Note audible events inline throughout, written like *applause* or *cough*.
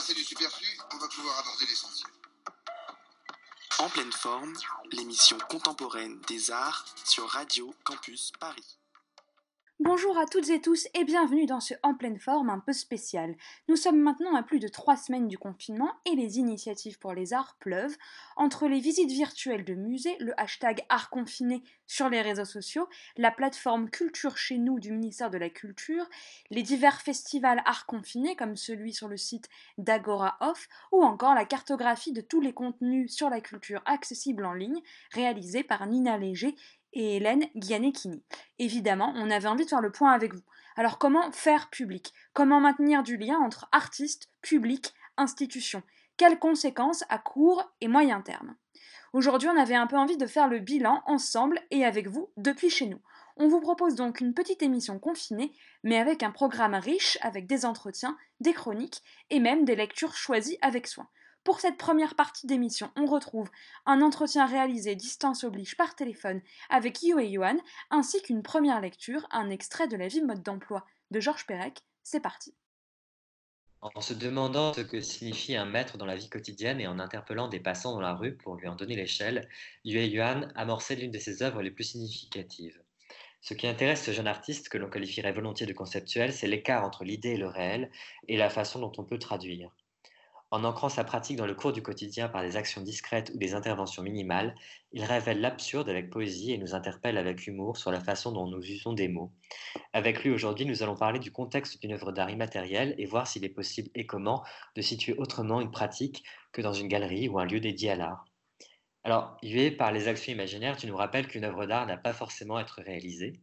débarrasser du superflu, on va pouvoir aborder l'essentiel. En pleine forme, l'émission contemporaine des arts sur Radio Campus Paris. Bonjour à toutes et tous et bienvenue dans ce En pleine forme un peu spécial. Nous sommes maintenant à plus de trois semaines du confinement et les initiatives pour les arts pleuvent. Entre les visites virtuelles de musées, le hashtag Art Confiné sur les réseaux sociaux, la plateforme Culture chez nous du ministère de la Culture, les divers festivals Art Confiné comme celui sur le site d'Agora Off ou encore la cartographie de tous les contenus sur la culture accessible en ligne réalisée par Nina Léger et Hélène Gianecchini. Évidemment, on avait envie de faire le point avec vous. Alors comment faire public? Comment maintenir du lien entre artistes, public, institutions? Quelles conséquences à court et moyen terme Aujourd'hui, on avait un peu envie de faire le bilan ensemble et avec vous depuis chez nous. On vous propose donc une petite émission confinée, mais avec un programme riche avec des entretiens, des chroniques et même des lectures choisies avec soin. Pour cette première partie d'émission, on retrouve un entretien réalisé distance oblige par téléphone avec Io et Johan, ainsi qu'une première lecture, un extrait de La vie mode d'emploi de Georges Perec. C'est parti. En se demandant ce que signifie un maître dans la vie quotidienne et en interpellant des passants dans la rue pour lui en donner l'échelle, Yue Yuan amorçait l'une de ses œuvres les plus significatives. Ce qui intéresse ce jeune artiste, que l'on qualifierait volontiers de conceptuel, c'est l'écart entre l'idée et le réel et la façon dont on peut traduire. En ancrant sa pratique dans le cours du quotidien par des actions discrètes ou des interventions minimales, il révèle l'absurde avec poésie et nous interpelle avec humour sur la façon dont nous usons des mots. Avec lui aujourd'hui, nous allons parler du contexte d'une œuvre d'art immatériel et voir s'il est possible et comment de situer autrement une pratique que dans une galerie ou un lieu dédié à l'art. Alors, Yue, par les actions imaginaires, tu nous rappelles qu'une œuvre d'art n'a pas forcément à être réalisée.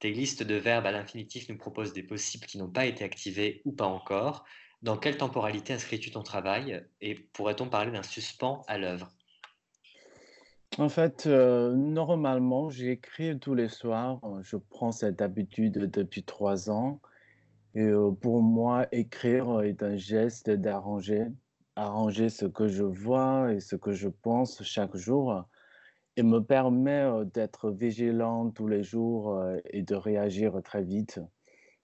Tes listes de verbes à l'infinitif nous proposent des possibles qui n'ont pas été activés ou pas encore, dans quelle temporalité inscris-tu ton travail et pourrait-on parler d'un suspens à l'œuvre? En fait, euh, normalement, j'écris tous les soirs. Je prends cette habitude depuis trois ans. Et euh, pour moi, écrire est un geste d'arranger, arranger ce que je vois et ce que je pense chaque jour et me permet euh, d'être vigilant tous les jours et de réagir très vite.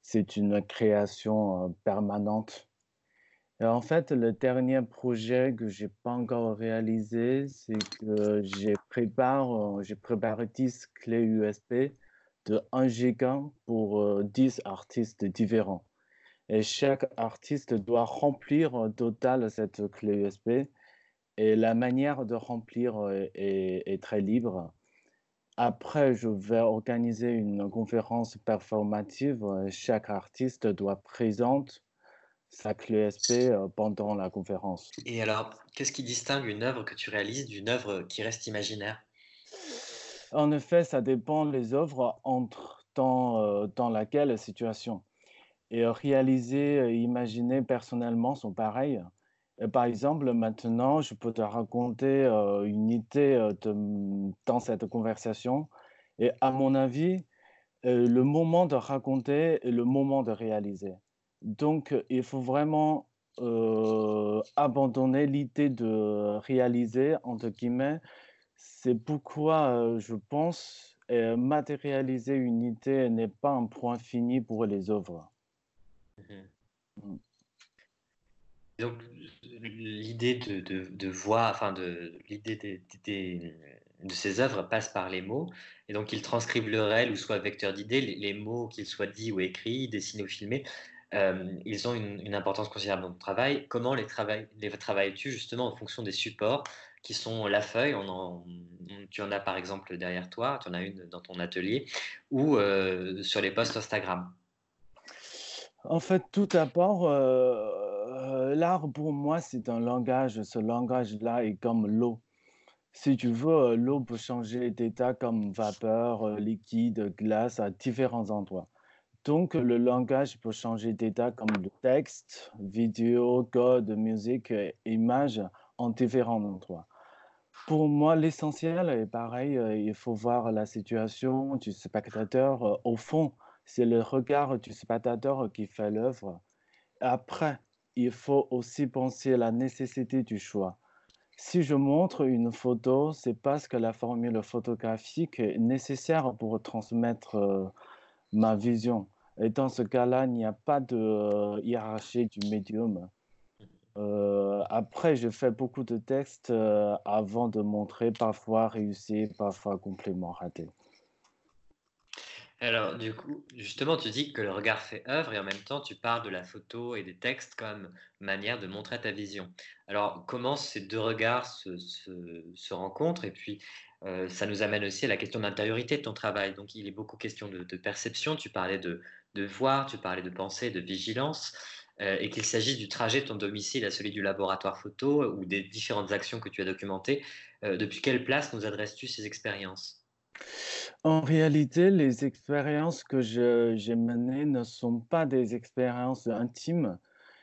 C'est une création permanente. En fait, le dernier projet que j'ai pas encore réalisé, c'est que j'ai j'ai préparé 10 clés USB de 1 giga pour 10 artistes différents. Et chaque artiste doit remplir au total cette clé USB. Et la manière de remplir est très libre. Après, je vais organiser une conférence performative. Chaque artiste doit présenter sa clé SP euh, pendant la conférence. Et alors, qu'est-ce qui distingue une œuvre que tu réalises d'une œuvre qui reste imaginaire? En effet, ça dépend des œuvres entre dans, euh, dans laquelle situation. Et réaliser et imaginer personnellement sont pareils. par exemple, maintenant, je peux te raconter euh, une idée dans cette conversation. Et à mon avis, le moment de raconter est le moment de réaliser. Donc, il faut vraiment abandonner l'idée de réaliser, entre guillemets. C'est pourquoi je pense matérialiser une idée n'est pas un point fini pour les œuvres. Mmh mmh. Donc, l'idée de, voir, enfin, l'idée de ces œuvres passe par les mots, et donc ils transcrivent le réel ou soit vecteur d'idées, les, mots, qu'ils soient dits ou écrits, dessinés ou filmés, euh, ils ont une, importance considérable dans ton travail. Comment les, les travailles-tu justement en fonction des supports qui sont la feuille? Tu en as par exemple derrière toi, tu en as une dans ton atelier, ou euh, sur les posts Instagram? En fait, tout d'abord, euh, l'art pour moi, c'est un langage. Ce langage-là est comme l'eau. Si tu veux, l'eau peut changer d'état comme vapeur, liquide, glace à différents endroits. Donc, le langage peut changer d'état comme le texte, vidéo, code, musique, image en différents endroits. Pour moi, l'essentiel est pareil, euh, il faut voir la situation du spectateur. Euh, au fond, c'est le regard du spectateur qui fait l'œuvre. Après, il faut aussi penser à la nécessité du choix. Si je montre une photo, c'est parce que la formule photographique est nécessaire pour transmettre euh, ma vision. Et dans ce cas-là, il n'y a pas de euh, hiérarchie du médium. Euh, après, je fais beaucoup de textes euh, avant de montrer, parfois réussi, parfois complètement raté. Alors, du coup, justement, tu dis que le regard fait œuvre et en même temps, tu parles de la photo et des textes comme manière de montrer ta vision. Alors, comment ces deux regards se, rencontrent? Et puis, ça nous amène aussi à la question d'intériorité de ton travail. Donc, il est beaucoup question de, perception. Tu parlais de, de, voir, tu parlais de penser, de vigilance. Euh, et qu'il s'agisse du trajet de ton domicile à celui du laboratoire photo ou des différentes actions que tu as documentées. Euh, depuis quelle place nous adresses-tu ces expériences? En réalité, les expériences que j'ai menées ne sont pas des expériences intimes.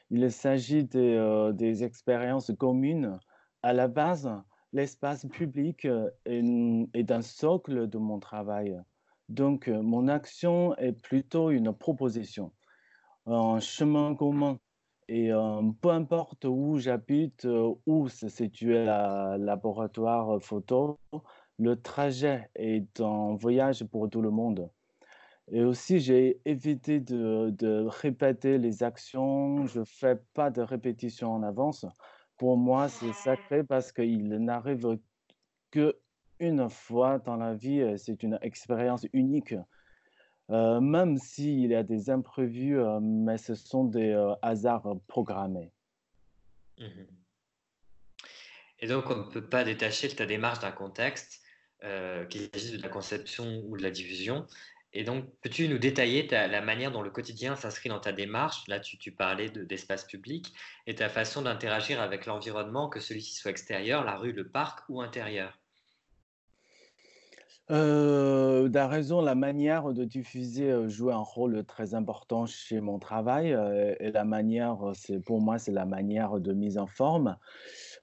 Il s'agit des, euh, expériences communes. À la base, l'espace public euh, est, un socle de mon travail. Donc, euh, mon action est plutôt une proposition, un chemin commun. Et peu importe où j'habite, où se situe le laboratoire photo, le trajet est un voyage pour tout le monde. Et aussi, j'ai évité de, répéter les actions. Je ne fais pas de répétition en avance. Pour moi, c'est sacré parce qu'il n'arrive que une fois dans la vie. C'est une expérience unique. Euh, même s'il y a des imprévus, euh, mais ce sont des euh, hasards programmés. Mmh Et donc, on ne peut pas détacher ta démarche d'un contexte euh, qu'il s'agisse de la conception ou de la diffusion. Et donc, peux-tu nous détailler la manière dont le quotidien s'inscrit dans ta démarche? Là, tu, parlais d'espace public et ta façon d'interagir avec l'environnement, que celui-ci soit extérieur, la rue, le parc ou intérieur. Euh, raison, la manière de diffuser euh, joue un rôle très important chez mon travail. Euh, et la manière, c'est pour moi, c'est la manière de mise en forme.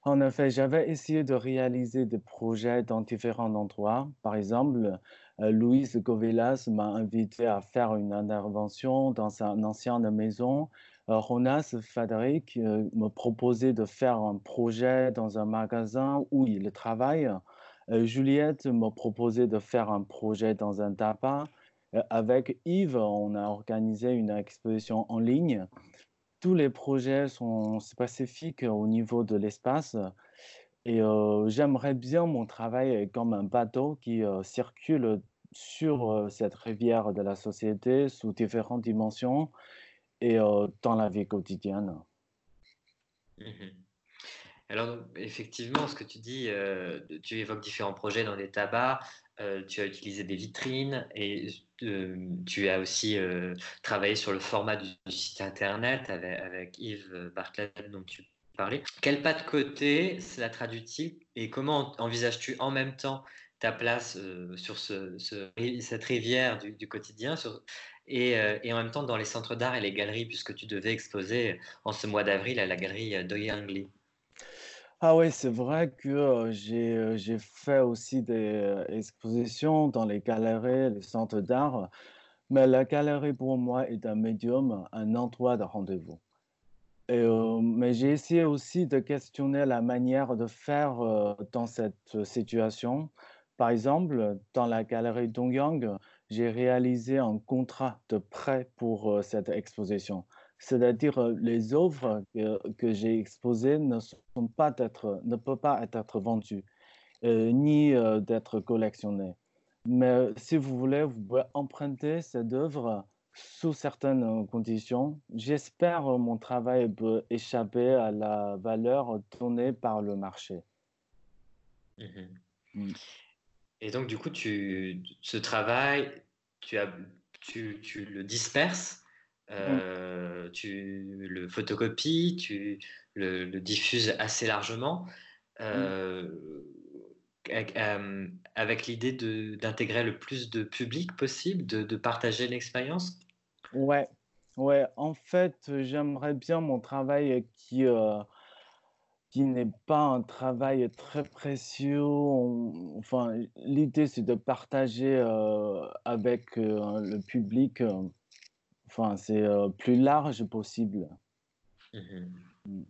En effet, j'avais essayé de réaliser des projets dans différents endroits. Par exemple, euh, Louise Govelas m'a invité à faire une intervention dans sa ancienne maison. Euh, Ronas Faderic euh, me proposait de faire un projet dans un magasin où il travaille. Juliette me proposait de faire un projet dans un tabac. avec Yves, on a organisé une exposition en ligne tous les projets sont spécifiques au niveau de l'espace. Et euh, j'aimerais bien mon travail comme un bateau qui euh, circule sur euh, cette rivière de la société sous différentes dimensions et dans la vie quotidienne. Mmh Alors, effectivement, ce que tu dis, tu évoques différents projets dans les tabacs, tu as utilisé des vitrines et tu as aussi travaillé sur le format du, site internet avec, Yves Bartlett dont tu parlais. Quel pas de côté cela traduit-il et comment envisages-tu en même temps ta place sur ce, cette rivière du, quotidien et, et, en même temps dans les centres d'art et les galeries puisque tu devais exposer en ce mois d'avril à la galerie Doyangli ah oui, c'est vrai que j'ai fait aussi des expositions dans les galeries, les centres d'art, mais la galerie pour moi est un médium, un endroit de rendez-vous. mais j'ai essayé aussi de questionner la manière de faire dans cette situation. Par exemple, dans la galerie Dongyang, j'ai réalisé un contrat de prêt pour cette exposition c'est-à-dire euh, les œuvres que, j'ai exposées ne, sont pas ne peuvent pas être vendues euh, ni euh, d'être collectionnées. Mais si vous voulez, vous pouvez emprunter cette œuvre sous certaines conditions. J'espère que mon travail peut échapper à la valeur donnée par le marché. Mmh mmh. Et donc, du coup, tu, ce travail, tu, as, tu, tu le disperses. Euh, tu le photocopies, tu le, diffuses assez largement, mmh. euh, euh, avec, l'idée d'intégrer le plus de public possible, de, partager l'expérience Ouais, ouais. En fait, j'aimerais bien mon travail qui, qui n'est pas un travail très précieux. enfin, l'idée, c'est de partager avec le public Enfin, c'est plus large possible. Mmh mmh.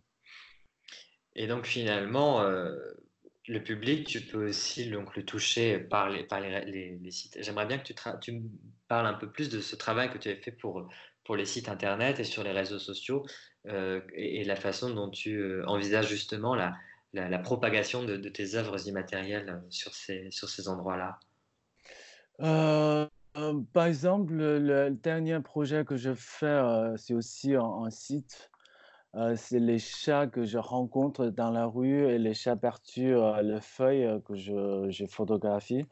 Et donc finalement, le public, tu peux aussi donc, le toucher par les, par les, les, sites. J'aimerais bien que tu, tu, me parles un peu plus de ce travail que tu as fait pour, pour les sites internet et sur les réseaux sociaux. et, la façon dont tu envisages justement la, la, propagation de, tes œuvres immatérielles sur ces, sur ces endroits-là Par exemple, le, dernier projet que je fais, c'est aussi un, site. c'est les chats que je rencontre dans la rue et les chats perdus, les feuilles que je, j'ai photographiées.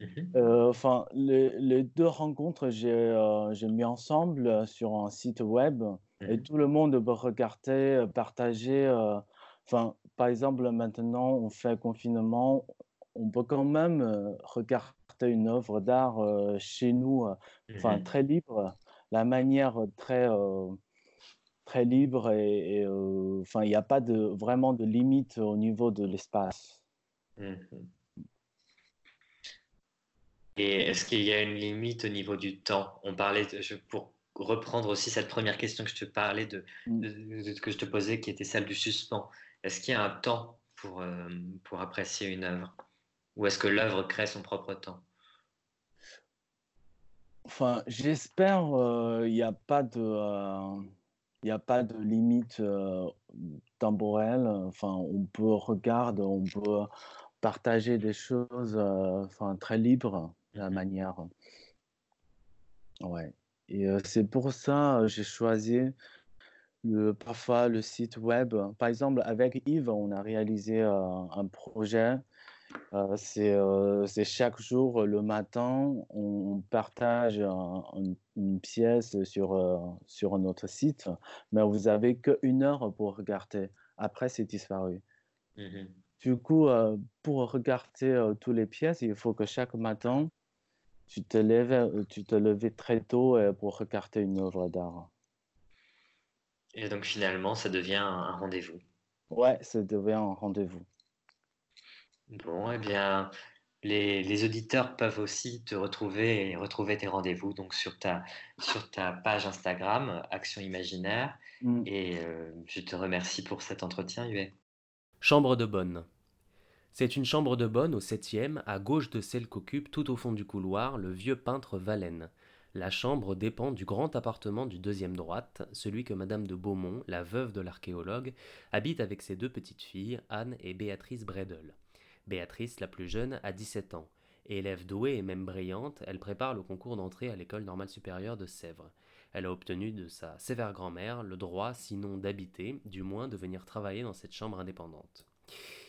Mmh enfin, les, deux rencontres, j'ai mis ensemble sur un site web et mmh tout le monde peut regarder, partager. Enfin, par exemple, maintenant, on fait confinement, on peut quand même regarder une œuvre d'art chez nous, enfin, mmh très libre, la manière très, très libre et, enfin, il n'y a pas de, vraiment de limite au niveau de l'espace. Et est-ce qu'il y a une limite au niveau du temps? On parlait, pour reprendre aussi cette première question que je te parlais, de, mmh. que je te posais, qui était celle du suspens. Est-ce qu'il y a un temps pour, euh, pour apprécier une œuvre? Ou est-ce que l'œuvre crée son propre temps? Enfin, j'espère qu'il euh, n'y a pas de... Euh, il a pas de limite temporelle. Enfin, on peut regarder, on peut partager des choses enfin, très libres la manière. Ouais. Et c'est pour ça que j'ai choisi le, parfois le site web. Par exemple, avec Yves, on a réalisé un projet. C'est chaque jour le matin, on partage une pièce sur, sur notre site, mais vous avez qu'une heure pour regarder. Après, c'est disparu. Mmh du coup, pour regarder toutes les pièces, il faut que chaque matin, tu te lèves, euh, tu te très tôt euh, pour regarder une œuvre d'art. Et donc finalement, ça devient un rendez-vous. Ouais, ça devient un rendez-vous. Bon, eh bien, les, les, auditeurs peuvent aussi te retrouver et retrouver tes rendez-vous donc sur ta, sur ta page Instagram, Action Imaginaire. Mm. Et euh, je te remercie pour cet entretien, Yue. Chambre de bonne. C'est une chambre de bonne au septième, à gauche de celle qu'occupe tout au fond du couloir le vieux peintre Valen. La chambre dépend du grand appartement du deuxième droite, celui que Madame de Beaumont, la veuve de l'archéologue, habite avec ses deux petites filles, Anne et Béatrice Bredel. Béatrice, la plus jeune, a 17 ans. Élève douée et même brillante, elle prépare le concours d'entrée à l'école normale supérieure de Sèvres. Elle a obtenu de sa sévère grand-mère le droit, sinon d'habiter, du moins de venir travailler dans cette chambre indépendante.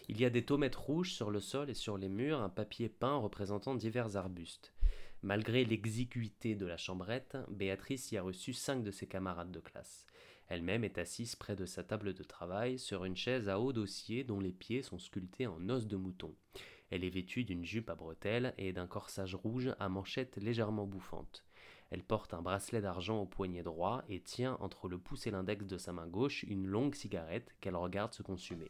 Il y a des tomates rouges sur le sol et sur les murs, un papier peint représentant divers arbustes. Malgré l'exiguïté de la chambrette, Béatrice y a reçu cinq de ses camarades de classe. Elle-même est assise près de sa table de travail sur une chaise à haut dossier dont les pieds sont sculptés en os de mouton. Elle est vêtue d'une jupe à bretelles et d'un corsage rouge à manchettes légèrement bouffantes. Elle porte un bracelet d'argent au poignet droit et tient entre le pouce et l'index de sa main gauche une longue cigarette qu'elle regarde se consumer.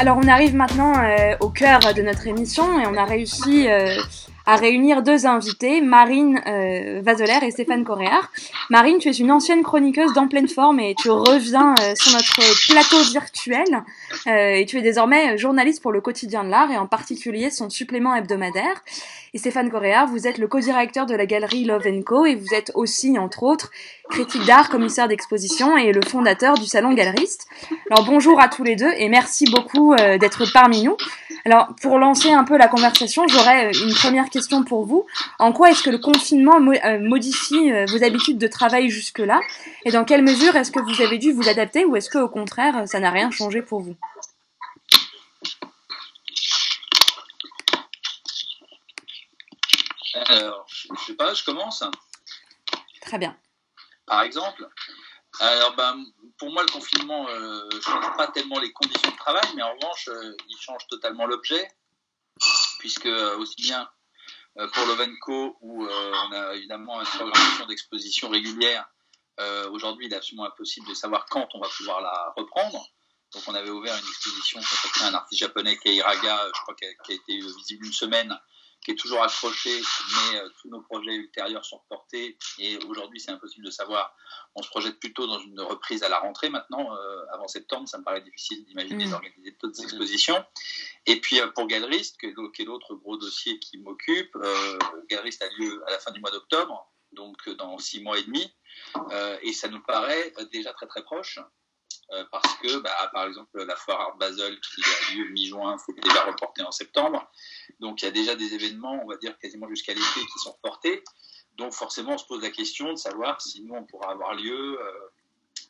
Alors on arrive maintenant euh, au cœur de notre émission et on a réussi euh, à réunir deux invités, Marine euh, et Stéphane Coréard. Marine, tu es une ancienne chroniqueuse d'en pleine forme et tu reviens euh, sur notre plateau virtuel euh, et tu es désormais journaliste pour le quotidien de l'art et en particulier son supplément hebdomadaire. Et Stéphane Coréard, vous êtes le co-directeur de la galerie Love Co et vous êtes aussi, entre autres, critique d'art, commissaire d'exposition et le fondateur du salon galeriste. Alors bonjour à tous les deux et merci beaucoup euh, d'être parmi nous. Alors pour lancer un peu la conversation, j'aurais euh, une première question pour vous. En quoi est-ce que le confinement mo euh, modifie euh, vos habitudes de travail jusque-là? Et dans quelle mesure est-ce que vous avez dû vous adapter ou est-ce que au contraire ça n'a rien changé pour vous? Alors, je sais pas, je commence. Très bien. Par exemple, alors ben, pour moi, le confinement ne euh, change pas tellement les conditions de travail, mais en revanche, euh, il change totalement l'objet, puisque euh, aussi bien pour l'Ovenco, où on a évidemment une programmation d'exposition régulière, aujourd'hui, il est absolument impossible de savoir quand on va pouvoir la reprendre. Donc, on avait ouvert une exposition consacrée un artiste japonais, Keiraga, je crois, qui qui a été visible une semaine, qui est toujours accroché, mais euh, tous nos projets ultérieurs sont reportés. Et aujourd'hui, c'est impossible de savoir. On se projette plutôt dans une reprise à la rentrée maintenant. Euh, avant septembre, ça me paraît difficile d'imaginer Mm. d'organiser d'autres expositions. Et puis euh, pour Galeriste, qui est l'autre gros dossier qui m'occupe, Galeriste a lieu à la fin du mois d'octobre, donc dans six mois et demi. Et ça nous paraît déjà très très proche. Euh, parce que, bah, par exemple, la foire Art Basel qui a lieu mi-juin, faut déjà reporter en septembre. Donc il y a déjà des événements, on va dire quasiment jusqu'à l'été, qui sont reportés. Donc forcément, on se pose la question de savoir si nous, on pourra avoir lieu, euh,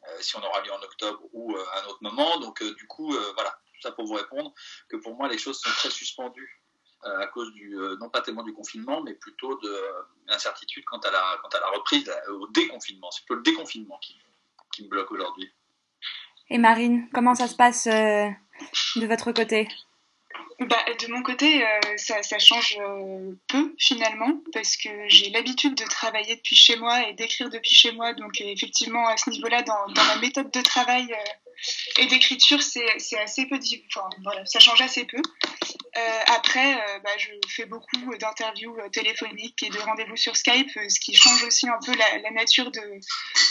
euh, si on aura lieu en octobre ou à un autre moment. Donc du coup, voilà, tout ça pour vous répondre que pour moi, les choses sont très suspendues à cause du, non pas tellement du confinement, mais plutôt de l'incertitude quant à la, quant à la reprise, au déconfinement. C'est plutôt le déconfinement qui me bloque aujourd'hui. Et Marine, comment ça se passe euh, de votre côté? Bah, de mon côté, euh, ça, change euh, peu finalement, parce que j'ai l'habitude de travailler depuis chez moi et d'écrire depuis chez moi. Donc, effectivement, à ce niveau-là, dans, dans ma méthode de travail et d'écriture, c'est assez peu. Enfin, voilà, ça change assez peu. Euh, après, euh, bah, je fais beaucoup d'interviews euh, téléphoniques et de rendez-vous sur Skype, ce qui change aussi un peu la, nature de,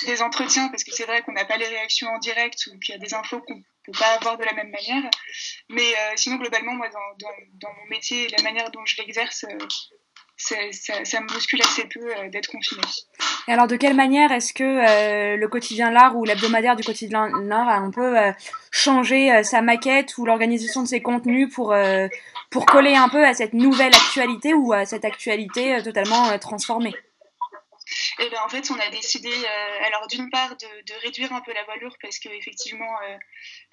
des entretiens, parce que c'est vrai qu'on n'a pas les réactions en direct ou qu'il y a des infos qu'on peut pas avoir de la même manière. Mais sinon, globalement, moi, dans, dans, mon métier la manière dont je l'exerce, euh, c'est- ça, ça me bouscule assez peu euh, d'être confinée. Et alors, de quelle manière est-ce que euh, le quotidien l'art ou l'hebdomadaire du quotidien l'art a un peu euh, changé euh, sa maquette ou l'organisation de ses contenus pour, euh, pour coller un peu à cette nouvelle actualité ou à cette actualité euh, totalement euh, transformée? Ben, en fait, on a décidé, euh, d'une part, de, réduire un peu la voilure parce que effectivement, euh,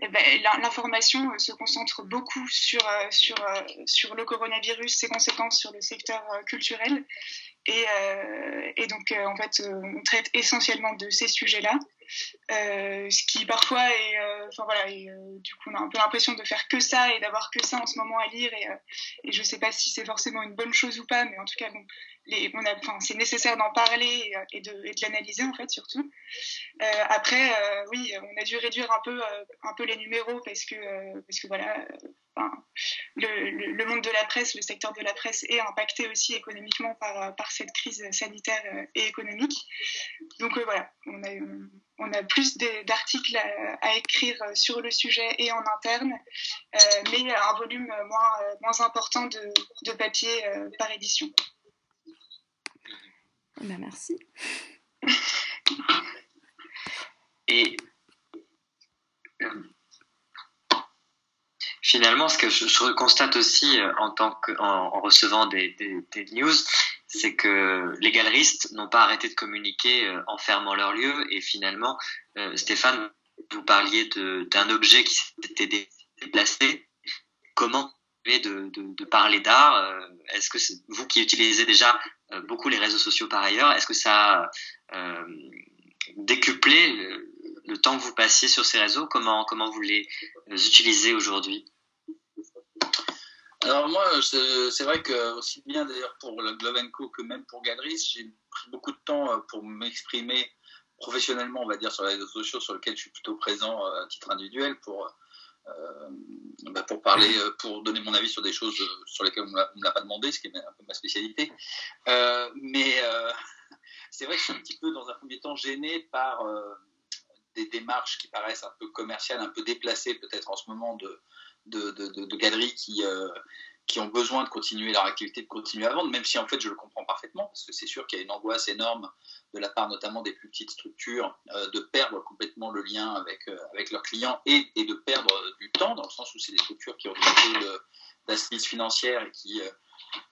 eh ben, l'in- l'information euh, se concentre beaucoup sur, le coronavirus, ses conséquences sur le secteur culturel. Et, euh, et donc, euh, en fait, euh, on traite essentiellement de ces sujets-là. Ce qui parfois est, voilà, et, du coup, on a un peu l'impression de faire que ça et d'avoir que ça en ce moment à lire. Et, et je sais pas si c'est forcément une bonne chose ou pas, mais en tout cas, bon, les, on a, c'est nécessaire d'en parler et, et de, de l'analyser en fait surtout. Après, oui, on a dû réduire un peu, un peu les numéros parce que, parce que voilà, enfin, le, le, le monde de la presse, le secteur de la presse est impacté aussi économiquement par, euh, par cette crise sanitaire euh, et économique. Donc euh, voilà, on a, on a plus d'articles à, à écrire sur le sujet et en interne, euh, mais un volume moins, moins important de, de papier euh, par édition. Eh ben, Merci. Et finalement, ce que je, constate aussi euh, en, tant que, en, recevant des, news, c'est que les galeristes n'ont pas arrêté de communiquer euh, en fermant leur lieu. Et finalement, euh, Stéphane, vous parliez d'un objet qui s'était déplacé. Comment de, de, de parler d'art Est-ce que vous qui utilisez déjà beaucoup les réseaux sociaux par ailleurs, est-ce que ça a décuplé le, le temps que vous passiez sur ces réseaux? Comment, comment vous les utilisez aujourd'hui? Alors moi, c'est vrai que aussi bien d'ailleurs pour le Glovenco que même pour Galeriste, j'ai pris beaucoup de temps euh, pour m'exprimer professionnellement, on va dire, sur les réseaux sociaux sur lesquels je suis plutôt présent euh, à titre individuel pour bah, pour parler, pour donner mon avis sur des choses sur lesquelles on ne me l'a pas demandé, ce qui est un peu ma spécialité. mais *laughs* c'est vrai que je suis un petit peu, dans un premier temps, gêné par des démarches qui paraissent un peu commerciales, un peu déplacées peut-être en ce moment de, de, galeries qui, euh, qui ont besoin de continuer leur activité, de continuer à vendre, même si en fait je le comprends parfaitement, parce que c'est sûr qu'il y a une angoisse énorme de la part notamment des plus petites structures euh, de perdre complètement le lien avec, euh, avec leurs clients et, et, de perdre du temps, dans le sens où c'est des structures qui ont beaucoup d'assises financières et qui,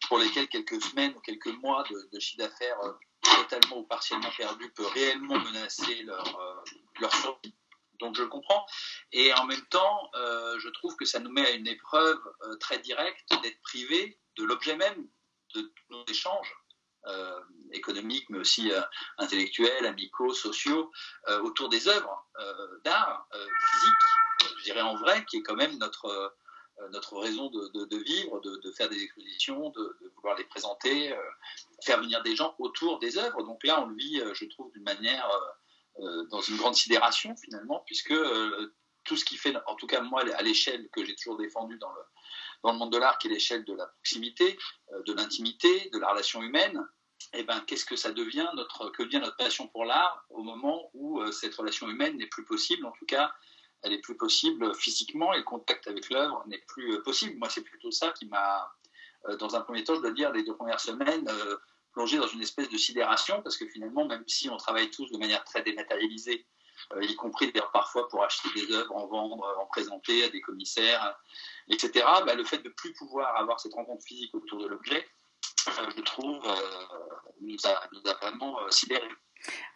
pour lesquelles quelques semaines ou quelques mois de, chiffre d'affaires totalement ou partiellement perdu peut réellement menacer leur, leur survie donc je le comprends. Et en même temps, euh, je trouve que ça nous met à une épreuve euh, très directe d'être privé de l'objet même de nos échanges euh, économiques, mais aussi intellectuels, amicaux, sociaux, autour des œuvres d'art physique, je dirais en vrai, qui est quand même notre, notre raison de, vivre, de, faire des expositions, de, vouloir les présenter, faire venir des gens autour des œuvres. Donc là, on le vit, je trouve, d'une manière dans une grande sidération finalement, puisque euh, tout ce qui fait, en tout cas moi, à l'échelle que j'ai toujours défendue dans le, dans le monde de l'art, qui est l'échelle de la proximité, euh, de l'intimité, de la relation humaine, eh ben, qu'est-ce que ça devient, notre, que devient notre passion pour l'art au moment où cette relation humaine n'est plus possible, en tout cas, elle est plus possible physiquement et le contact avec l'œuvre n'est plus possible. Moi, c'est plutôt ça qui m'a, dans un premier temps, je dois dire, les deux premières semaines, plongé dans une espèce de sidération, parce que finalement, même si on travaille tous de manière très dématérialisée, euh, y compris parfois pour acheter des œuvres, en vendre, en présenter à des commissaires, etc., bah, le fait de ne plus pouvoir avoir cette rencontre physique autour de l'objet, euh, je trouve, euh, nous, a, nous, a, vraiment sidérés.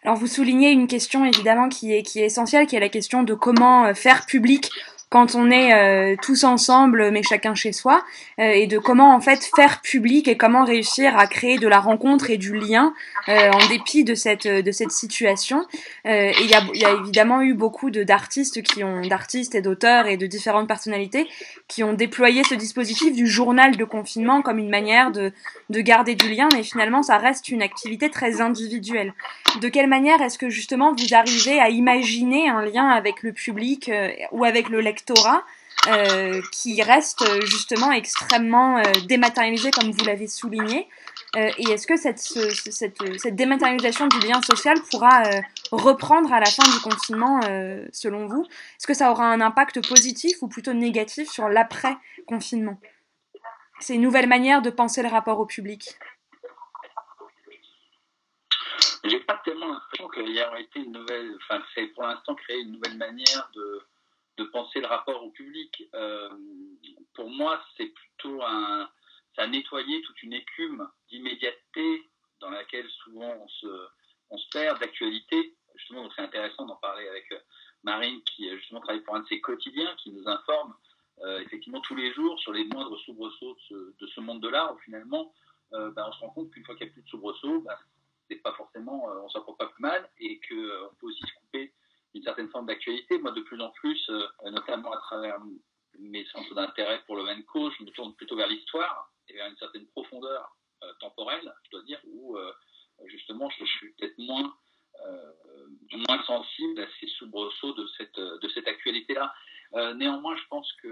Alors vous soulignez une question évidemment qui est, qui est essentielle, qui est la question de comment faire public quand on est euh, tous ensemble mais chacun chez soi euh, et de comment en fait faire public et comment réussir à créer de la rencontre et du lien euh, en dépit de cette de cette situation. Et il y a, y a évidemment eu beaucoup de d'artistes qui ont d'artistes et d'auteurs et de différentes personnalités qui ont déployé ce dispositif du journal de confinement comme une manière de de garder du lien mais finalement ça reste une activité très individuelle. De quelle manière est-ce que justement vous arrivez à imaginer un lien avec le public ou avec le lecteur euh, qui reste justement extrêmement euh, dématérialisé comme vous l'avez souligné. Euh, et est-ce que cette, cette, dématérialisation du lien social pourra reprendre à la fin du confinement selon vous? Est-ce que ça aura un impact positif ou plutôt négatif sur l'après-confinement? C'est une nouvelle manière de penser le rapport au public. J'ai pas tellement l'impression qu'il y aurait été une nouvelle, enfin, c'est pour l'instant créer une nouvelle manière de, de penser le rapport au public. Euh, pour moi, c'est plutôt un, ça a nettoyé toute une écume d'immédiateté dans laquelle souvent on se, on se perd, d'actualité. Justement, c'est intéressant d'en parler avec euh, Marine, qui justement travaille pour un de ses quotidiens, qui nous informe euh, effectivement tous les jours sur les moindres soubresauts de ce, monde de l'art, où finalement, ben, on se rend compte qu'une fois qu'il n'y a plus de soubresauts, ben, c'est pas forcément, on s'en prend pas plus mal, et qu'on peut aussi se couper une certaine forme d'actualité. Moi, de plus en plus, euh, notamment à travers mes centres d'intérêt pour le Venco, je me tourne plutôt vers l'histoire et vers une certaine profondeur euh, temporelle, je dois dire, où euh, justement je, suis peut-être moins, moins sensible à ces soubresauts de cette, de cette actualité-là. néanmoins, je pense que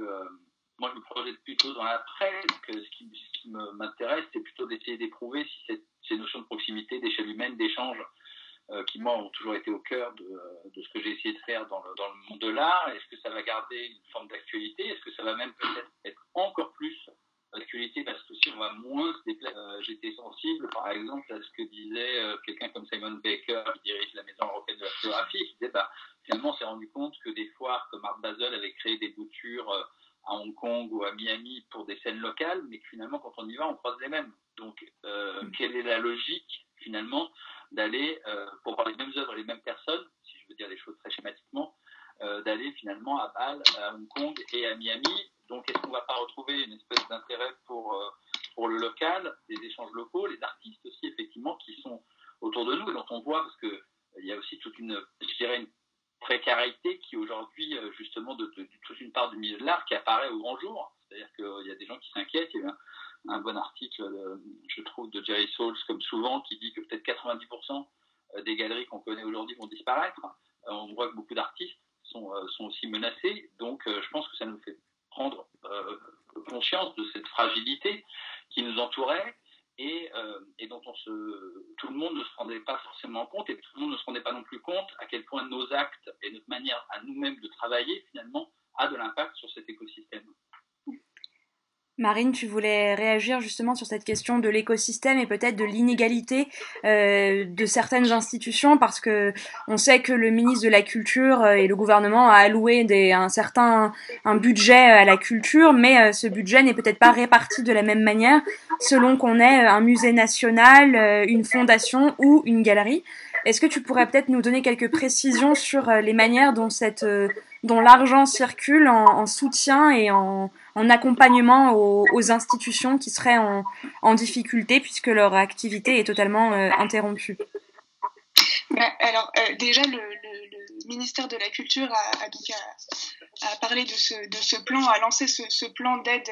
moi, je me projette plutôt dans l'après. Ce qui, qui m'intéresse, c'est plutôt d'essayer d'éprouver si ces notions de proximité, d'échelle humaine, d'échange, euh, qui, moi, ont toujours été au cœur de, euh, de ce que j'ai essayé de faire dans le, dans le monde de l'art. Est-ce que ça va garder une forme d'actualité? Est-ce que ça va même peut-être être encore plus d'actualité parce que si on va moins se déplacer euh, J'étais sensible, par exemple, à ce que disait quelqu'un comme Simon Baker, qui dirige la Maison européenne de la photographie, qui disait, bah, finalement, on s'est rendu compte que des foires comme Art Basel avaient créé des boutures à Hong Kong ou à Miami pour des scènes locales, mais que finalement, quand on y va, on croise les mêmes. Donc, mm. quelle est la logique, finalement, d'aller, euh, pour voir les mêmes œuvres et les mêmes personnes, si je veux dire les choses très schématiquement, euh, d'aller finalement à Bâle, à Hong Kong et à Miami. Donc, est-ce qu'on ne va pas retrouver une espèce d'intérêt pour, euh, pour le local, des échanges locaux, les artistes aussi, effectivement, qui sont autour de nous et dont on voit, parce qu'il il y a aussi toute une, je dirais, une précarité qui aujourd'hui, justement, de, toute une part du milieu de l'art qui apparaît au grand jour. C'est-à-dire qu'il y a des gens qui s'inquiètent. Il y un bon article, euh, je trouve, de Jerry Souls, comme souvent, qui dit que peut-être 90% euh, des galeries qu'on connaît aujourd'hui vont disparaître. Euh, on voit que beaucoup d'artistes sont, aussi menacés, donc je pense que ça nous fait prendre conscience de cette fragilité qui nous entourait et, et, dont on se, tout le monde ne se rendait pas forcément compte et tout le monde ne se rendait pas non plus compte à quel point nos actes et notre manière à nous-mêmes de travailler finalement a de l'impact sur cet écosystème. Marine, tu voulais réagir justement sur cette question de l'écosystème et peut-être de l'inégalité euh, de certaines institutions parce que on sait que le ministre de la Culture euh, et le gouvernement a alloué des, un certain un budget à la culture, mais euh, ce budget n'est peut-être pas réparti de la même manière selon qu'on est un musée national, une fondation ou une galerie. Est-ce que tu pourrais peut-être nous donner quelques précisions sur les manières dont cette dont l'argent circule en, en soutien et en en accompagnement aux, institutions qui seraient en, difficulté puisque leur activité est totalement euh, interrompue. Bah, Alors euh, déjà, le, ministère de la Culture a, donc a, parlé de ce, de ce, plan, a lancé ce, plan d'aide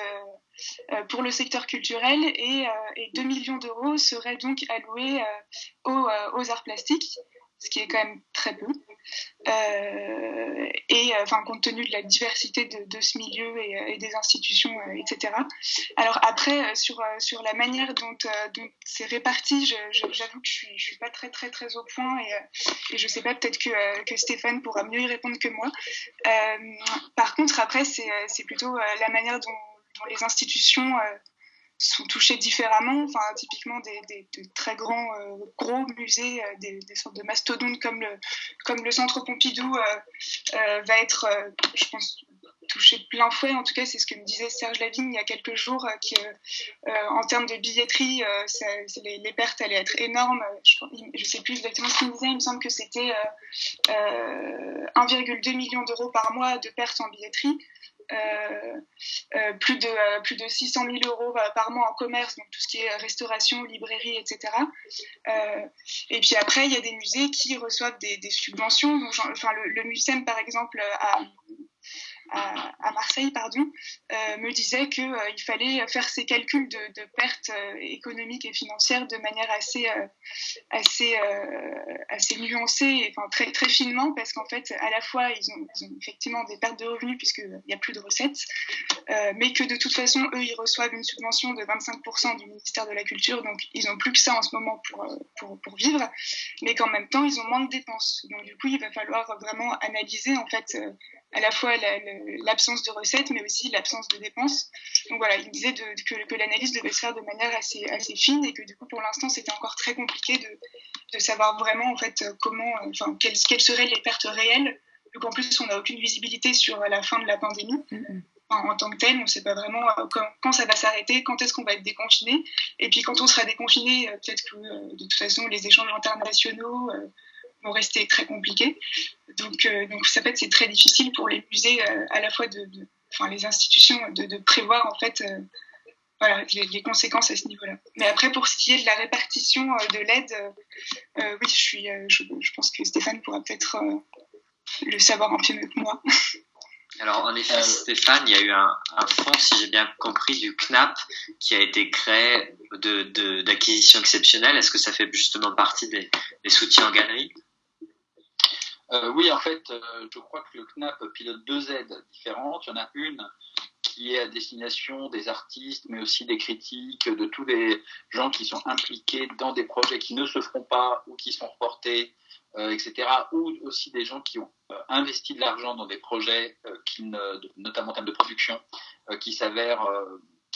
euh, pour le secteur culturel et, 2 millions d'euros seraient donc alloués aux arts plastiques ce qui est quand même très peu. Euh, et euh, enfin, compte tenu de la diversité de, ce milieu et, euh, des institutions, etc. Alors après, sur, sur la manière dont, c'est réparti, j'avoue que je ne suis, pas très, très, très au point et, je ne sais pas, peut-être que, que, Stéphane pourra mieux y répondre que moi. par contre, après, c'est plutôt la manière dont les institutions sont touchés différemment. Enfin, typiquement des, très grands euh, gros musées, euh, des, sortes de mastodontes comme le, Centre Pompidou euh, va être, je pense, touché plein fouet. En tout cas, c'est ce que me disait Serge Lavigne il y a quelques jours, qu'en termes de billetterie, les, pertes allaient être énormes. Je ne sais plus exactement ce qu'il me disait. Il me semble que c'était 1,2 million d'euros par mois de pertes en billetterie. Euh, euh, plus, de, euh, plus de 600 000 euros par mois en commerce, donc tout ce qui est restauration, librairie, etc. et puis après, il y a des musées qui reçoivent des, subventions. enfin, le, le, MUSEM, par exemple, a, à, Marseille, pardon, euh, me disait qu'il euh, fallait faire ces calculs de, pertes euh, économiques et financières de manière assez, assez, assez nuancée, enfin, très, très finement, parce qu'en fait, à la fois, ils ont, effectivement des pertes de revenus puisqu'il n'y a plus de recettes, mais que de toute façon, eux, ils reçoivent une subvention de 25% du ministère de la Culture, donc ils n'ont plus que ça en ce moment pour, pour, pour vivre, mais qu'en même temps, ils ont moins de dépenses. Donc du coup, il va falloir vraiment analyser en fait à la fois l'absence de recettes, mais aussi l'absence de dépenses. Donc voilà, il disait que, l'analyse devait se faire de manière assez, assez fine et que du coup, pour l'instant, c'était encore très compliqué de, de, savoir vraiment en fait comment, enfin, quelles, quelles seraient les pertes réelles. Donc en plus, on n'a aucune visibilité sur la fin de la pandémie. En tant que tel, on ne sait pas vraiment euh, quand, quand ça va s'arrêter, quand est-ce qu'on va être déconfiné. Et puis quand on sera déconfiné, euh, peut-être que euh, de toute façon, les échanges internationaux, vont rester très compliqués. Donc, euh, donc ça fait c'est très difficile pour les musées euh, à la fois de, enfin les institutions de, prévoir en fait euh, voilà, les, conséquences à ce niveau-là. Mais après, pour ce qui est de la répartition de l'aide, oui, je, suis, je, pense que Stéphane pourra peut-être le savoir un peu mieux que moi. *laughs* Alors, en effet, Stéphane, il y a eu un, fonds, si j'ai bien compris, du CNAP qui a été créé d'acquisition de, exceptionnelle. Est-ce que ça fait justement partie des, des soutiens en galerie euh, oui, en fait, euh, je crois que le CNAP pilote deux aides différentes. Il y en a une qui est à destination des artistes, mais aussi des critiques, de tous les gens qui sont impliqués dans des projets qui ne se feront pas ou qui sont reportés, euh, etc. Ou aussi des gens qui ont investi de l'argent dans des projets, notamment en termes de production, qui s'avèrent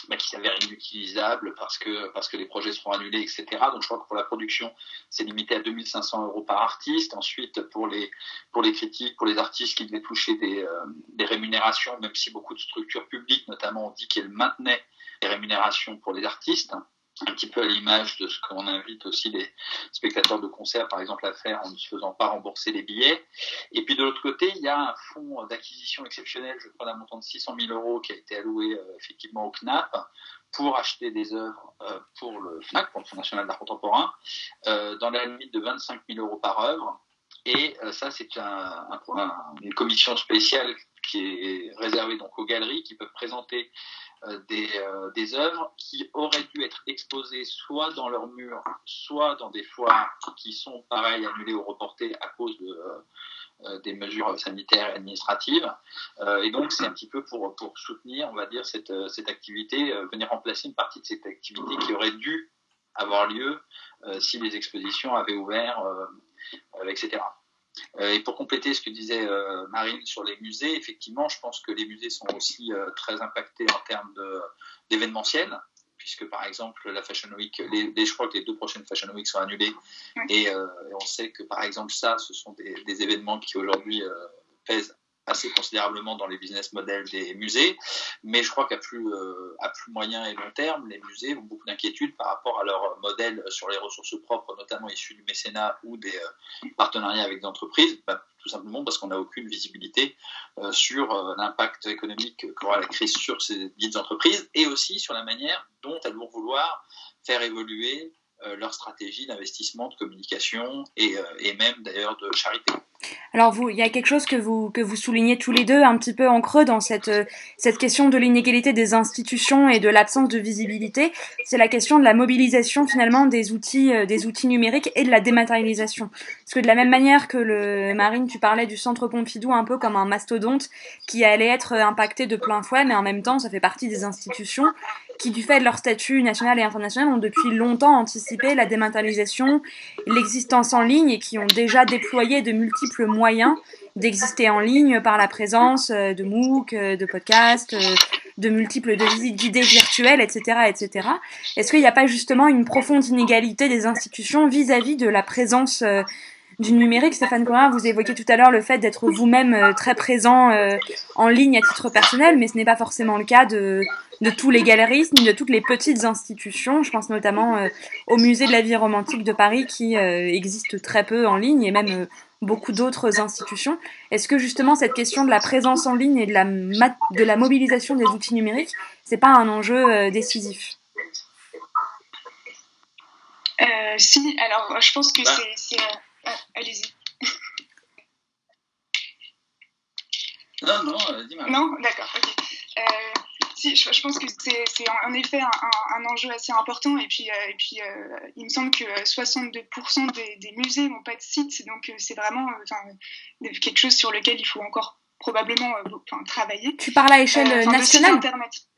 bah, qui s'avère inutilisable parce que, parce que les projets seront annulés, etc. Donc je crois que pour la production, c'est limité à 2500 euros par artiste. Ensuite, pour les, pour les critiques, pour les artistes qui devaient toucher des, euh, des rémunérations, même si beaucoup de structures publiques, notamment, ont dit qu'elles maintenaient les rémunérations pour les artistes un petit peu à l'image de ce qu'on invite aussi les spectateurs de concert, par exemple, à faire en ne se faisant pas rembourser les billets. Et puis de l'autre côté, il y a un fonds d'acquisition exceptionnel, je crois d'un montant de 600 000 euros qui a été alloué euh, effectivement au CNAP pour acheter des œuvres euh, pour le FNAC, pour le Fonds national d'art contemporain, euh, dans la limite de 25 000 euros par œuvre. Et ça, c'est un, une commission spéciale qui est réservée donc aux galeries qui peuvent présenter euh, des, euh, des, œuvres qui auraient dû être exposées soit dans leurs murs, soit dans des foires qui sont pareil annulées ou reportées à cause de, euh, des mesures sanitaires et administratives. et donc c'est un petit peu pour, pour soutenir, on va dire, cette, cette activité, venir remplacer une partie de cette activité qui aurait dû avoir lieu si les expositions avaient ouvert, etc. Et pour compléter ce que disait Marine sur les musées, effectivement, je pense que les musées sont aussi très impactés en termes d'événementiel puisque par exemple la Fashion Week, les, je crois que les deux prochaines Fashion Week sont annulées, et, on sait que par exemple ça, ce sont des, événements qui aujourd'hui pèsent assez considérablement dans les business models des musées, mais je crois qu'à plus, euh, plus moyen et long terme, les musées ont beaucoup d'inquiétudes par rapport à leur modèle sur les ressources propres, notamment issus du mécénat ou des euh, partenariats avec des entreprises, bah, tout simplement parce qu'on n'a aucune visibilité euh, sur l'impact économique qu'aura la crise sur ces dites entreprises et aussi sur la manière dont elles vont vouloir faire évoluer leur stratégie d'investissement, de communication et même d'ailleurs de charité. Alors il y a quelque chose que vous que vous soulignez tous les deux un petit peu en creux dans cette cette question de l'inégalité des institutions et de l'absence de visibilité, c'est la question de la mobilisation finalement des outils euh, des outils numériques et de la dématérialisation. Parce que de la même manière que Marine, tu parlais du centre Pompidou un peu comme un mastodonte qui allait être impacté de plein fouet, mais en même temps ça fait partie des institutions qui, du fait de leur statut national et international, ont depuis longtemps anticipé la dématérialisation, l'existence en ligne et qui ont déjà déployé de multiples moyens d'exister en ligne par la présence euh, de MOOC, euh, de podcasts, euh, de multiples de visites guidées virtuelles, etc., etc. Est-ce qu'il n'y a pas justement une profonde inégalité des institutions vis-à-vis de la présence du numérique? Stéphane Corin, vous évoquiez tout à l'heure le fait d'être vous-même très présent en ligne à titre personnel, mais ce n'est pas forcément le cas de, de tous les galeristes ni de toutes les petites institutions. Je pense notamment au musée de la vie romantique de Paris qui existe très peu en ligne et même beaucoup d'autres institutions. Est-ce que justement cette question de la présence en ligne et de la, de la mobilisation des outils numériques, c'est pas un enjeu décisif? Si, alors je pense que bah. c'est... Ah, allez-y. Non, non, dis-moi. Non, d'accord, ok si, je, pense que c'est en effet un, enjeu assez important. Et puis, euh, et puis euh, il me semble que 62% des, musées n'ont pas de site. Donc, euh, c'est vraiment quelque chose sur lequel il faut encore probablement travailler. Tu parles à échelle nationale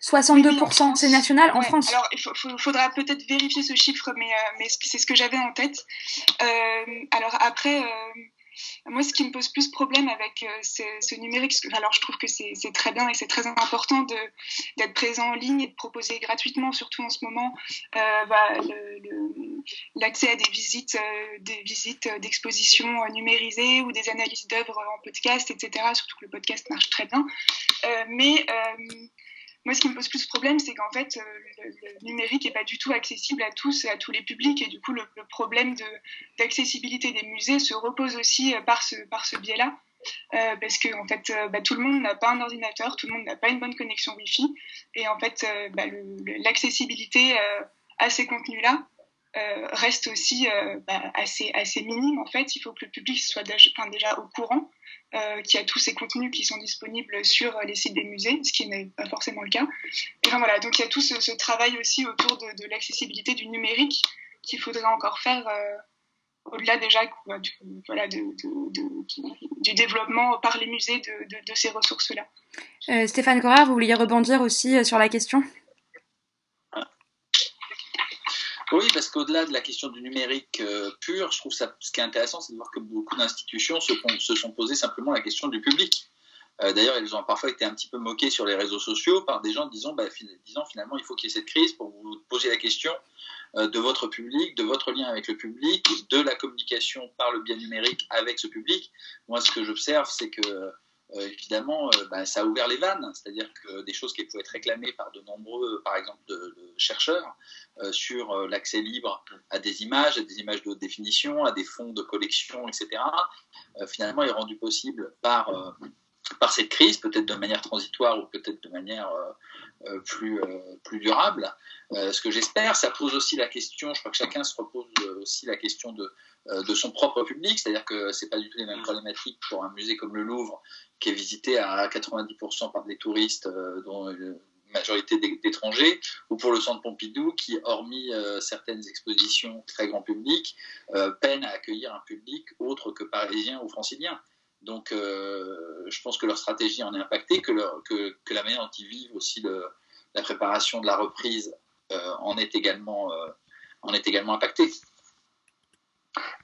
62%, c'est national en France Alors, il faudra peut-être vérifier ce chiffre, mais, mais c'est ce que j'avais en tête. alors, après moi, ce qui me pose plus problème avec euh, ce, numérique, alors je trouve que c'est très bien et c'est très important d'être présent en ligne et de proposer gratuitement, surtout en ce moment, euh, bah, l'accès à des visites, euh, des visites d'expositions numérisées ou des analyses d'œuvres en podcast, etc. Surtout que le podcast marche très bien. mais moi, ce qui me pose plus problème, c'est qu'en fait, euh, le, numérique n'est pas du tout accessible à tous, à tous les publics, et du coup, le, problème d'accessibilité des musées se repose aussi euh, par ce, par ce biais-là. Euh, parce que en fait, bah, tout le monde n'a pas un ordinateur, tout le monde n'a pas une bonne connexion Wi-Fi, et en fait, bah, l'accessibilité à ces contenus-là reste aussi bah, assez, minime. En fait, il faut que le public soit déjà au courant euh, qui a tous ces contenus qui sont disponibles sur les sites des musées, ce qui n'est pas forcément le cas. Voilà, donc il y a tout ce, travail aussi autour de, l'accessibilité du numérique qu'il faudrait encore faire euh, au-delà déjà du, voilà, du développement par les musées de, ces ressources-là. Euh, Stéphane Corrard, vous vouliez rebondir aussi sur la question? Oui, parce qu'au-delà de la question du numérique euh, pur, je trouve ça, ce qui est intéressant, c'est de voir que beaucoup d'institutions se, sont posées simplement la question du public. Euh, d'ailleurs, elles ont parfois été un petit peu moquées sur les réseaux sociaux par des gens disant, bah, disant finalement, il faut qu'il y ait cette crise pour vous poser la question euh, de votre public, de votre lien avec le public, de la communication par le biais numérique avec ce public. Moi, ce que j'observe, c'est que euh, évidemment, euh, bah, ça a ouvert les vannes, c'est-à-dire que des choses qui pouvaient être réclamées par de nombreux, par exemple, de, chercheurs euh, sur l'accès libre à des images, à des images de haute définition, à des fonds de collection, etc., finalement est rendu possible par, par cette crise, peut-être de manière transitoire ou peut-être de manière plus, plus durable. ce que j'espère, ça pose aussi la question, je crois que chacun se repose aussi la question de, de son propre public, c'est-à-dire que ce n'est pas du tout les mêmes problématiques pour un musée comme le Louvre qui est visité à 90% par des touristes, euh, dont une majorité d'étrangers, ou pour le centre Pompidou, qui, hormis euh, certaines expositions très grand public, euh, peine à accueillir un public autre que parisien ou francilien. Donc, je pense que leur stratégie en est impactée, que, que, que la manière dont ils vivent aussi la préparation de la reprise en est également en est également impacté.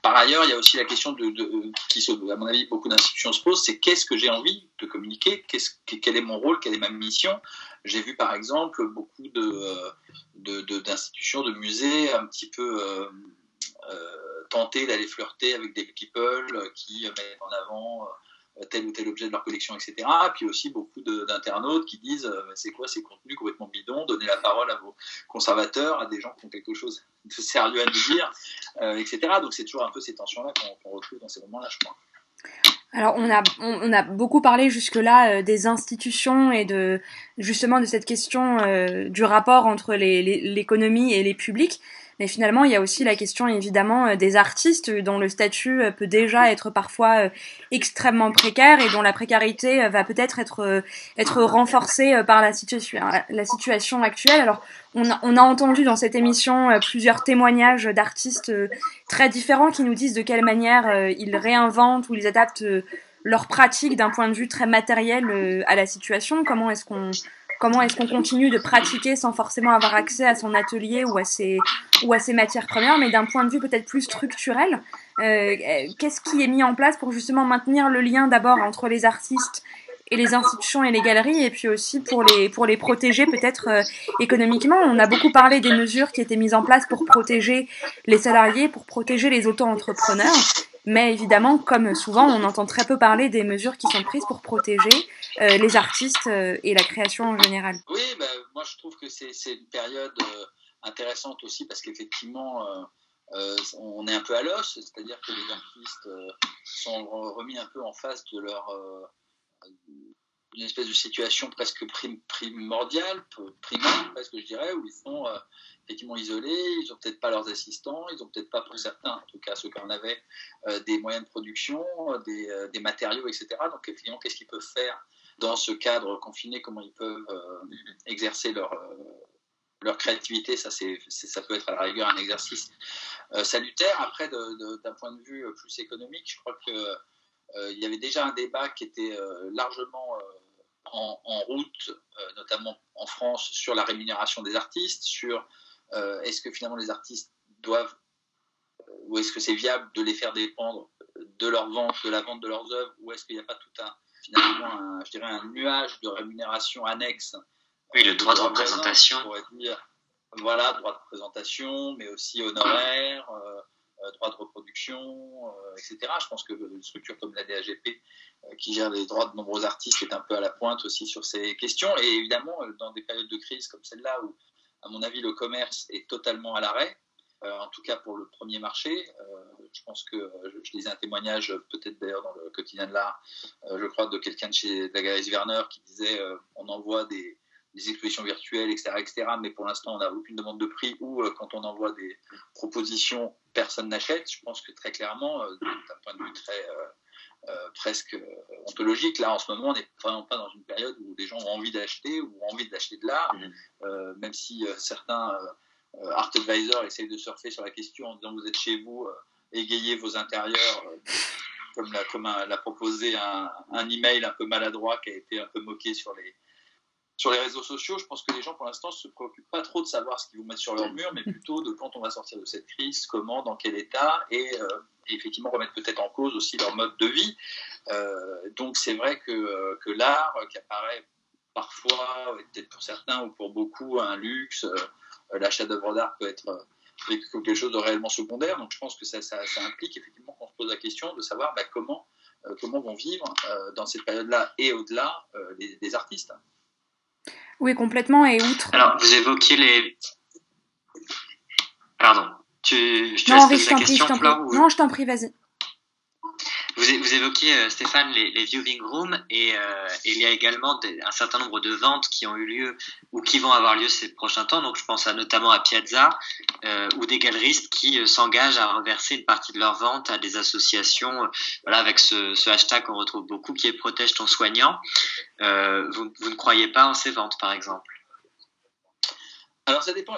Par ailleurs, il y a aussi la question de, qui, à mon avis, beaucoup d'institutions se posent, c'est qu'est-ce que j'ai envie de communiquer, quel est mon rôle, quelle est ma mission? J'ai vu par exemple beaucoup d'institutions, de, de, musées un petit peu euh, euh, tenter d'aller flirter avec des people qui mettent en avant tel ou tel objet de leur collection, etc. Puis aussi beaucoup d'internautes qui disent euh, c'est quoi ces contenus complètement bidons, donnez la parole à vos conservateurs, à des gens qui ont quelque chose de sérieux à nous dire, euh, etc. Donc c'est toujours un peu ces tensions-là qu'on retrouve dans ces moments-là, je crois. Alors on a, on, a beaucoup parlé jusque-là euh, des institutions et de justement de cette question du rapport entre l'économie et les publics. Mais finalement, il y a aussi la question évidemment euh, des artistes dont le statut euh, peut déjà être parfois euh, extrêmement précaire et dont la précarité va peut-être être, être renforcée par la situation, la situation actuelle. Alors, on a, on a entendu dans cette émission plusieurs témoignages d'artistes très différents qui nous disent de quelle manière ils réinventent ou ils adaptent leurs pratiques d'un point de vue très matériel à la situation. Comment est-ce qu'on Comment est-ce qu'on continue de pratiquer sans forcément avoir accès à son atelier ou à ses, ou à ses matières premières, mais d'un point de vue peut-être plus structurel euh, Qu'est-ce qui est mis en place pour justement maintenir le lien d'abord entre les artistes et les institutions et les galeries, et puis aussi pour les, pour les protéger peut-être euh, économiquement? On a beaucoup parlé des mesures qui étaient mises en place pour protéger les salariés, pour protéger les auto-entrepreneurs. Mais évidemment, comme souvent, on entend très peu parler des mesures qui sont prises pour protéger euh, les artistes euh, et la création en général. Oui, bah, moi je trouve que c'est une période euh, intéressante aussi parce qu'effectivement, on est un peu à l'os, c'est-à-dire que les artistes sont remis un peu en face de leur une espèce de situation presque primordiale, primaire, presque je dirais, où ils sont effectivement isolés, ils n'ont peut-être pas leurs assistants, ils n'ont peut-être pas pour certains, en tout cas ceux qui en avaient, euh, des moyens de production, des, euh, matériaux, etc. Donc effectivement, qu'est-ce qu'ils peuvent faire dans ce cadre confiné, comment ils peuvent euh, exercer leur, leur créativité, ça, c'est, ça peut être à la rigueur un exercice salutaire. Après, d'un point de vue plus économique, je crois qu'il y avait déjà un débat qui était largement en, en, route, notamment en France, sur la rémunération des artistes, sur euh, est-ce que finalement les artistes doivent, euh, ou est-ce que c'est viable de les faire dépendre de leur vente, de la vente de leurs œuvres, ou est-ce qu'il n'y a pas tout un, finalement, un, je dirais un nuage de rémunération annexe Oui, le droit de représentation. Dire, voilà, droit de représentation, mais aussi honoraire, euh, droit de reproduction, etc. Je pense que une structure comme la DAGP, qui gère les droits de nombreux artistes, est un peu à la pointe aussi sur ces questions. Et évidemment, dans des périodes de crise comme celle-là, où à mon avis, le commerce est totalement à l'arrêt, euh, en tout cas pour le premier marché. Euh, je pense que euh, je, lisais un témoignage, peut-être d'ailleurs dans le quotidien de l'art, je crois, de quelqu'un de chez la Galerie Werner qui disait on envoie des, des, expositions virtuelles, etc., etc., mais pour l'instant, on n'a aucune demande de prix ou quand on envoie des propositions, personne n'achète. Je pense que très clairement, d'un point de vue très presque euh, ontologique. Là, en ce moment, on n'est vraiment pas dans une période où des gens ont envie d'acheter ou ont envie d'acheter de l'art, mmh. euh, même si certains art advisors essayent de surfer sur la question en disant vous êtes chez vous, égayez vos intérieurs, comme l'a proposé un, un, email un peu maladroit qui a été un peu moqué sur les, sur les réseaux sociaux, je pense que les gens, pour l'instant, ne se préoccupent pas trop de savoir ce qu'ils vont mettre sur leur mur, mais plutôt de quand on va sortir de cette crise, comment, dans quel état, et, euh, effectivement remettre peut-être en cause aussi leur mode de vie. Euh, donc c'est vrai que, euh, que l'art, qui apparaît parfois, peut-être pour certains ou pour beaucoup, un luxe, l'achat d'œuvres d'art peut être quelque chose de réellement secondaire. Donc je pense que ça, ça, implique effectivement qu'on se pose la question de savoir bah, comment, comment vont vivre dans cette période-là et au-delà les, les artistes. Oui, complètement. Et outre. Alors, vous évoquiez les. Pardon. Tu, je te non, laisse la question, Non, je t'en prie, vas-y. Vous, évoquiez, euh, Stéphane, les, viewing rooms et, euh, il y a également un certain nombre de ventes qui ont eu lieu ou qui vont avoir lieu ces prochains temps. Donc, je pense notamment à Piazza euh, ou des galeristes qui euh, s'engagent à reverser une partie de leurs ventes à des associations, voilà, avec ce, hashtag qu'on retrouve beaucoup qui est Protège ton soignant. Vous, ne croyez pas en ces ventes, par exemple? Alors, ça dépend.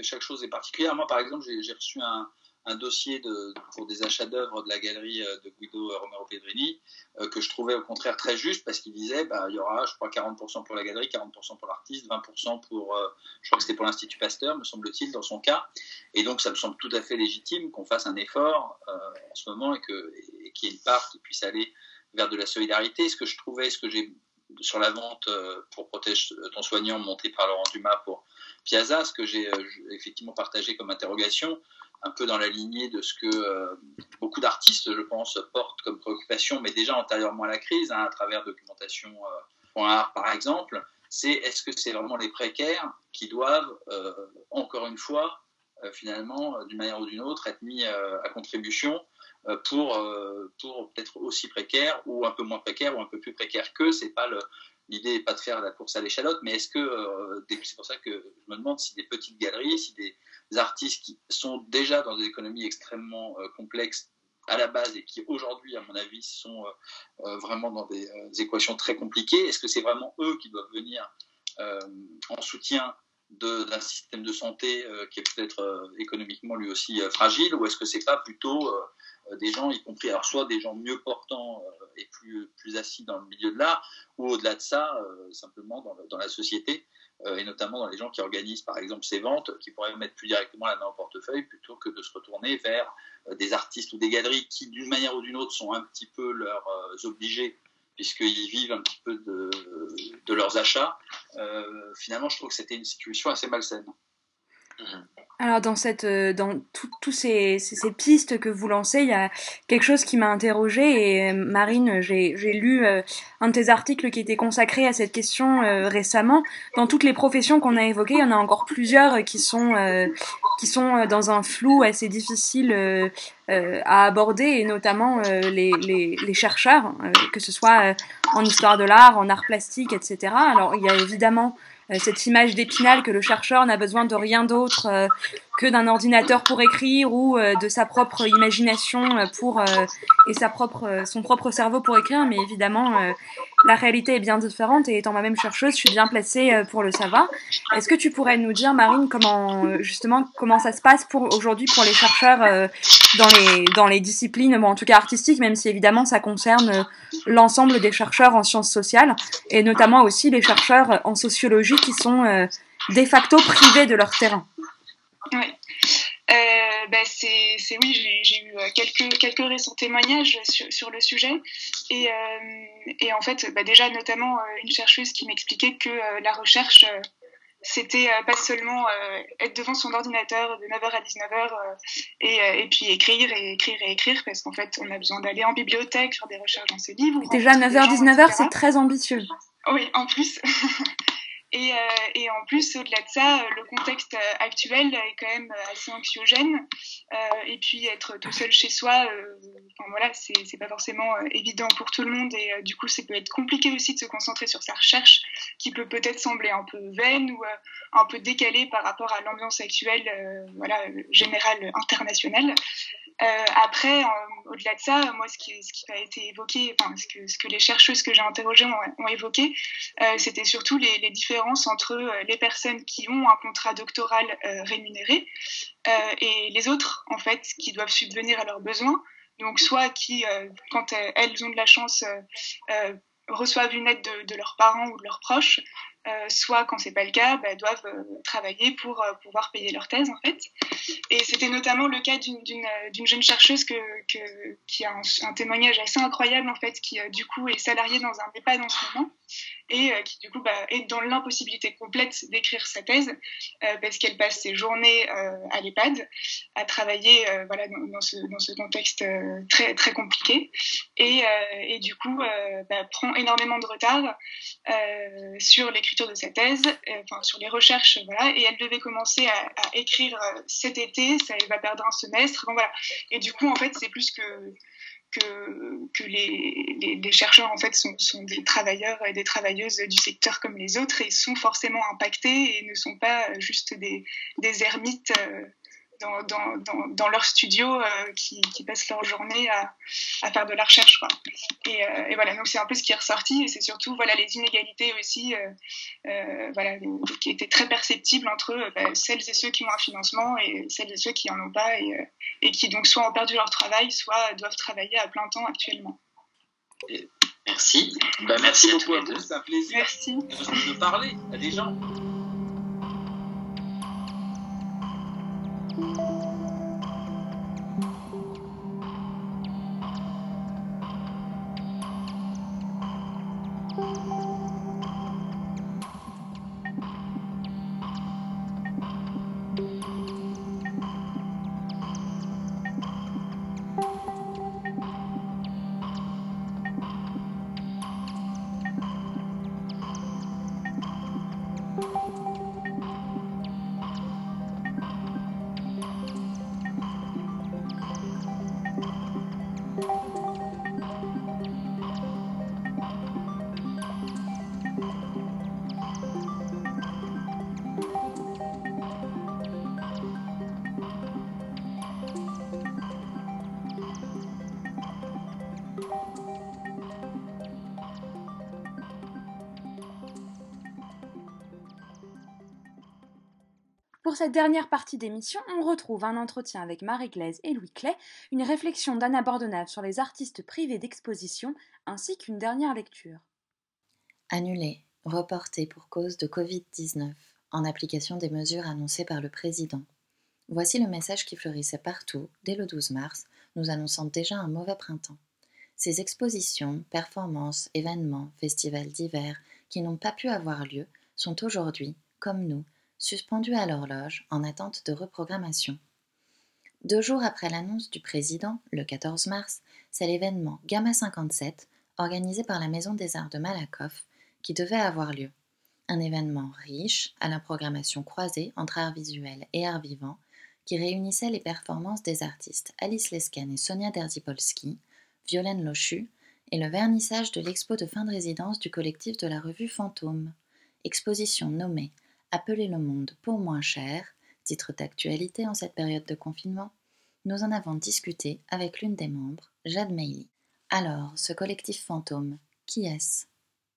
Chaque chose est particulière. Moi, par exemple, j'ai reçu un un dossier pour des achats d'œuvres de la galerie euh, de Guido Romero Pedrini euh, que je trouvais au contraire très juste parce qu'il disait bah, il y aura, je crois, 40% pour la galerie, 40% pour l'artiste, 20% pour, euh, je crois que c'était pour l'Institut Pasteur, me semble-t-il, dans son cas. Et donc, ça me semble tout à fait légitime qu'on fasse un effort en ce moment et qu'il et y ait une part qui puisse aller vers de la solidarité. Ce que je trouvais, ce que j'ai sur la vente pour protéger ton soignant monté par Laurent Dumas pour Piazza, ce que j'ai effectivement partagé comme interrogation, un peu dans la lignée de ce que euh, beaucoup d'artistes, je pense, portent comme préoccupation, mais déjà antérieurement à la crise, hein, à travers documentation euh, par exemple, c'est est-ce que c'est vraiment les précaires qui doivent, euh, encore une fois, finalement, d'une manière ou d'une autre, être mis à contribution pour, pour peut-être aussi précaires ou un peu moins précaires ou un peu plus précaires qu'eux. C'est pas le, l'idée n'est pas de faire la course à l'échalote, mais est-ce que, euh, c'est pour ça que je me demande si des petites galeries, si des artistes qui sont déjà dans des économies extrêmement euh, complexes à la base et qui aujourd'hui, à mon avis, sont euh, vraiment dans des, équations très compliquées, est-ce que c'est vraiment eux qui doivent venir en soutien d'un système de santé qui est peut-être économiquement lui aussi fragile, ou est-ce que c'est pas plutôt des gens, y compris alors soit des gens mieux portants et plus, plus assis dans le milieu de l'art, ou au-delà de ça, euh, simplement dans, la société, euh, et notamment dans les gens qui organisent par exemple ces ventes, qui pourraient mettre plus directement la main au portefeuille plutôt que de se retourner vers euh, des artistes ou des galeries qui, d'une manière ou d'une autre, sont un petit peu leurs obligés puisqu'ils vivent un petit peu de, de leurs achats. finalement, je trouve que c'était une situation assez malsaine. Mhm. Alors dans cette, euh, dans toutes ces, ces, pistes que vous lancez, il y a quelque chose qui m'a interrogée et euh, Marine, j'ai lu euh, un de tes articles qui était consacré à cette question récemment. Dans toutes les professions qu'on a évoquées, il y en a encore plusieurs qui sont qui sont dans un flou assez difficile à aborder et notamment les, les, les, chercheurs, que ce soit en histoire de l'art, en art plastique, etc. Alors il y a évidemment euh, cette image d'épinal que le chercheur n'a besoin de rien d'autre euh, que d'un ordinateur pour écrire ou euh, de sa propre imagination pour et sa propre son propre cerveau pour écrire. Mais évidemment la réalité est bien différente et étant moi-même chercheuse je suis bien placée pour le savoir est-ce que tu pourrais nous dire Marine comment justement comment ça se passe pour aujourd'hui pour les chercheurs dans les dans les disciplines bon en tout cas artistiques même si évidemment ça concerne l'ensemble des chercheurs en sciences sociales et notamment aussi les chercheurs en sociologie qui sont euh, de facto privés de leur terrain? Oui. Euh, bah, c'est, oui, j'ai, eu euh, quelques, quelques récents témoignages sur, sur le sujet. Et, et en fait, bah, déjà, notamment une chercheuse qui m'expliquait que la recherche, c'était pas seulement être devant son ordinateur de 9h à 19h et, et, puis écrire et écrire et écrire, parce qu'en fait, on a besoin d'aller en bibliothèque, faire des recherches dans ses livres. Déjà, 9h, 19h, c'est très ambitieux. Oui, en plus. *laughs* Et, euh, et, en plus, au-delà de ça, euh, le contexte euh, actuel est quand même assez anxiogène. et puis être tout seul chez soi, enfin, voilà, c'est pas forcément évident pour tout le monde. Et du coup, ça peut être compliqué aussi de se concentrer sur sa recherche, qui peut peut-être sembler un peu vaine ou un peu décalée par rapport à l'ambiance actuelle, voilà, générale internationale. Euh, après, au-delà de ça, moi, ce qui, a été évoqué, ce que, les chercheuses que j'ai interrogées ont, évoqué, euh, c'était surtout les, différences entre euh, les personnes qui ont un contrat doctoral euh, rémunéré euh, et les autres, en fait, qui doivent subvenir à leurs besoins. Donc, soit qui, quand elles ont de la chance, reçoivent une aide de, de, leurs parents ou de leurs proches, euh, soit quand c'est pas le cas, bah, doivent euh, travailler pour euh, pouvoir payer leur thèse en fait. Et c'était notamment le cas d'une jeune chercheuse qui a un, un, témoignage assez incroyable en fait, qui du coup est salariée dans un EHPAD en ce moment et euh, qui du coup bah, est dans l'impossibilité complète d'écrire sa thèse euh, parce qu'elle passe ses journées euh, à l'EHPAD à travailler voilà, dans, ce, dans, ce, contexte très, très compliqué et, et du coup bah, prend énormément de retard sur l'écriture de sa thèse, enfin sur les recherches voilà, et elle devait commencer à, à écrire cet été, ça elle va perdre un semestre, bon, voilà. et du coup en fait c'est plus que que, les, chercheurs en fait sont, des travailleurs et des travailleuses du secteur comme les autres et sont forcément impactés et ne sont pas juste des, des ermites euh, dans, dans, dans, leur studio qui, qui, passent leur journée à, à, faire de la recherche. Quoi. Et, et voilà, donc c'est un peu ce qui est ressorti et c'est surtout voilà, les inégalités aussi voilà, qui étaient très perceptibles entre bah, celles et ceux qui ont un financement et celles et ceux qui n'en ont pas et, et, qui donc soit ont perdu leur travail, soit doivent travailler à plein temps actuellement. Merci. Bah, merci, beaucoup à vous. C'est un plaisir de parler à des gens. Pour cette dernière partie d'émission, on retrouve un entretien avec Marie Glaise et Louis Clay, une réflexion d'Anna Bordenave sur les artistes privés d'exposition, ainsi qu'une dernière lecture. Annulé, reporté pour cause de Covid-19, en application des mesures annoncées par le président. Voici le message qui fleurissait partout dès le 12 mars, nous annonçant déjà un mauvais printemps. Ces expositions, performances, événements, festivals divers qui n'ont pas pu avoir lieu sont aujourd'hui, comme nous, suspendu à l'horloge en attente de reprogrammation. Deux jours après l'annonce du président, le 14 mars, c'est l'événement Gamma 57, organisé par la Maison des Arts de Malakoff, qui devait avoir lieu. Un événement riche, à la programmation croisée entre art visuel et art vivant, qui réunissait les performances des artistes Alice Lesken et Sonia Derzipolski, Violaine Lochu, et le vernissage de l'expo de fin de résidence du collectif de la revue Fantôme. Exposition nommée Appeler le monde pour moins cher, titre d'actualité en cette période de confinement, nous en avons discuté avec l'une des membres, Jade Meili. Alors, ce collectif fantôme, qui est-ce?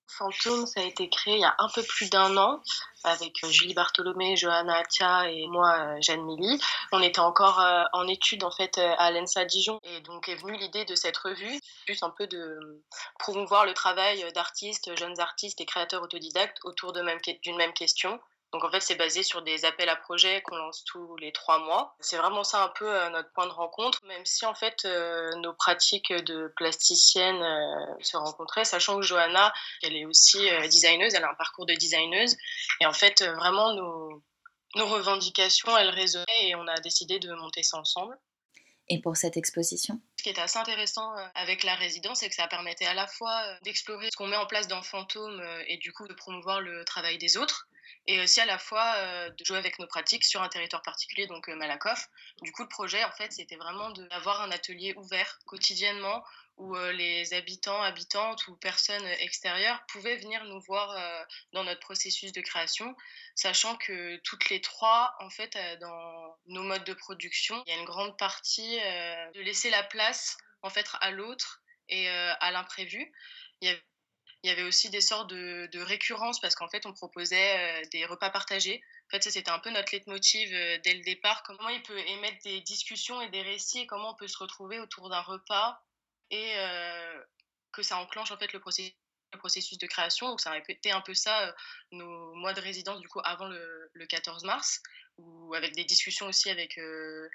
Fantôme, ça a été créé il y a un peu plus d'un an avec euh, Julie Bartholomé, Johanna Atia et moi, euh, Jeanne Milly. On était encore euh, en études en fait à l'ENSA Dijon et donc est venue l'idée de cette revue, plus un peu de promouvoir le travail d'artistes, jeunes artistes et créateurs autodidactes autour d'une même question, donc en fait, c'est basé sur des appels à projets qu'on lance tous les trois mois. C'est vraiment ça un peu euh, notre point de rencontre, même si en fait euh, nos pratiques de plasticienne euh, se rencontraient, sachant que Johanna, elle est aussi designeuse, elle a un parcours de designeuse. Et en fait, vraiment, nos, nos revendications, elles résonnaient et on a décidé de monter ça ensemble. Et pour cette exposition? Ce qui était assez intéressant avec la résidence, c'est que ça permettait à la fois d'explorer ce qu'on met en place dans Fantôme et du coup de promouvoir le travail des autres, et aussi à la fois euh, de jouer avec nos pratiques sur un territoire particulier, donc euh, Malakoff. Du coup, le projet, en fait, c'était vraiment d'avoir un atelier ouvert quotidiennement où euh, les habitants, habitantes ou personnes extérieures pouvaient venir nous voir dans notre processus de création, sachant que toutes les trois, en fait, dans nos modes de production, il y a une grande partie de laisser la place, en fait, à l'autre et à l'imprévu. Il y avait aussi des sortes de, de récurrences parce qu'en fait, on proposait euh, des repas partagés. En fait, ça, c'était un peu notre leitmotiv euh, dès le départ. Comment il peut émettre des discussions et des récits et comment on peut se retrouver autour d'un repas et euh, que ça enclenche en fait le processus de création. Donc, ça a été un peu ça, nos mois de résidence, du coup, avant le, le 14 mars, ou avec des discussions aussi avec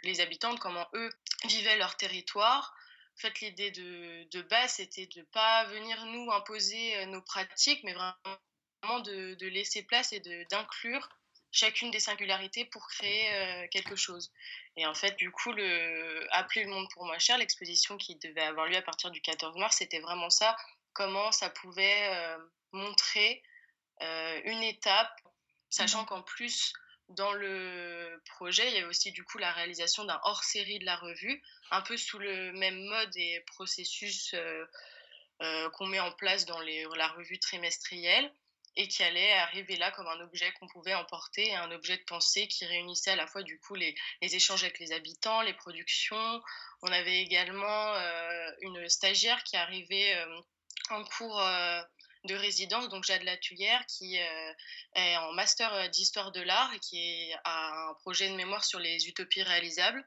les habitants, comment eux vivaient leur territoire, en fait, l'idée de, base, c'était de ne pas venir nous imposer euh, nos pratiques, mais vraiment de, de laisser place et d'inclure chacune des singularités pour créer euh, quelque chose. Et en fait, du coup, le Appeler le monde pour moins cher, l'exposition qui devait avoir lieu à partir du 14 mars, c'était vraiment ça, comment ça pouvait euh, montrer une étape, sachant mmh qu'en plus, dans le projet, il y avait aussi du coup la réalisation d'un hors-série de la revue, un peu sous le même mode et processus euh, euh, qu'on met en place dans les, la revue trimestrielle. Et qui allait arriver là comme un objet qu'on pouvait emporter, un objet de pensée qui réunissait à la fois du coup les, échanges avec les habitants, les productions. On avait également euh, une stagiaire qui arrivait euh, en cours euh, de résidence, donc Jade Latuyère, qui est en master d'histoire de l'art et qui a un projet de mémoire sur les utopies réalisables.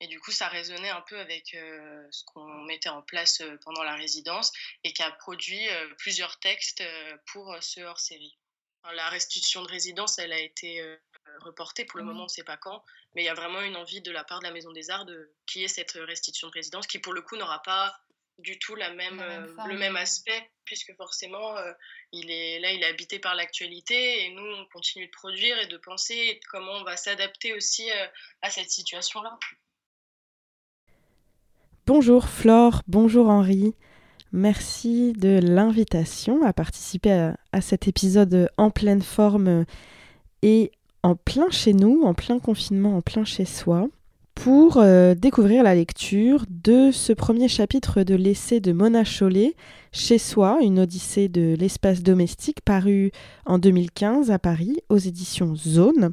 Et du coup, ça résonnait un peu avec ce qu'on mettait en place pendant la résidence et qui a produit plusieurs textes pour ce hors-série. La restitution de résidence, elle a été reportée. Pour le moment, on ne sait pas quand. Mais il y a vraiment une envie de la part de la Maison des Arts de qui est cette restitution de résidence qui, pour le coup, n'aura pas du tout la même, le même aspect, puisque forcément, il est, là, il est habité par l'actualité, et nous, on continue de produire et de penser comment on va s'adapter aussi à cette situation-là. Bonjour Flore, bonjour Henri. Merci de l'invitation à participer à, cet épisode en pleine forme et en plein chez nous, en plein confinement, en plein chez soi, pour euh, découvrir la lecture de ce premier chapitre de l'essai de Mona Chollet, Chez soi, une odyssée de l'espace domestique, paru en 2015 à Paris aux éditions Zone.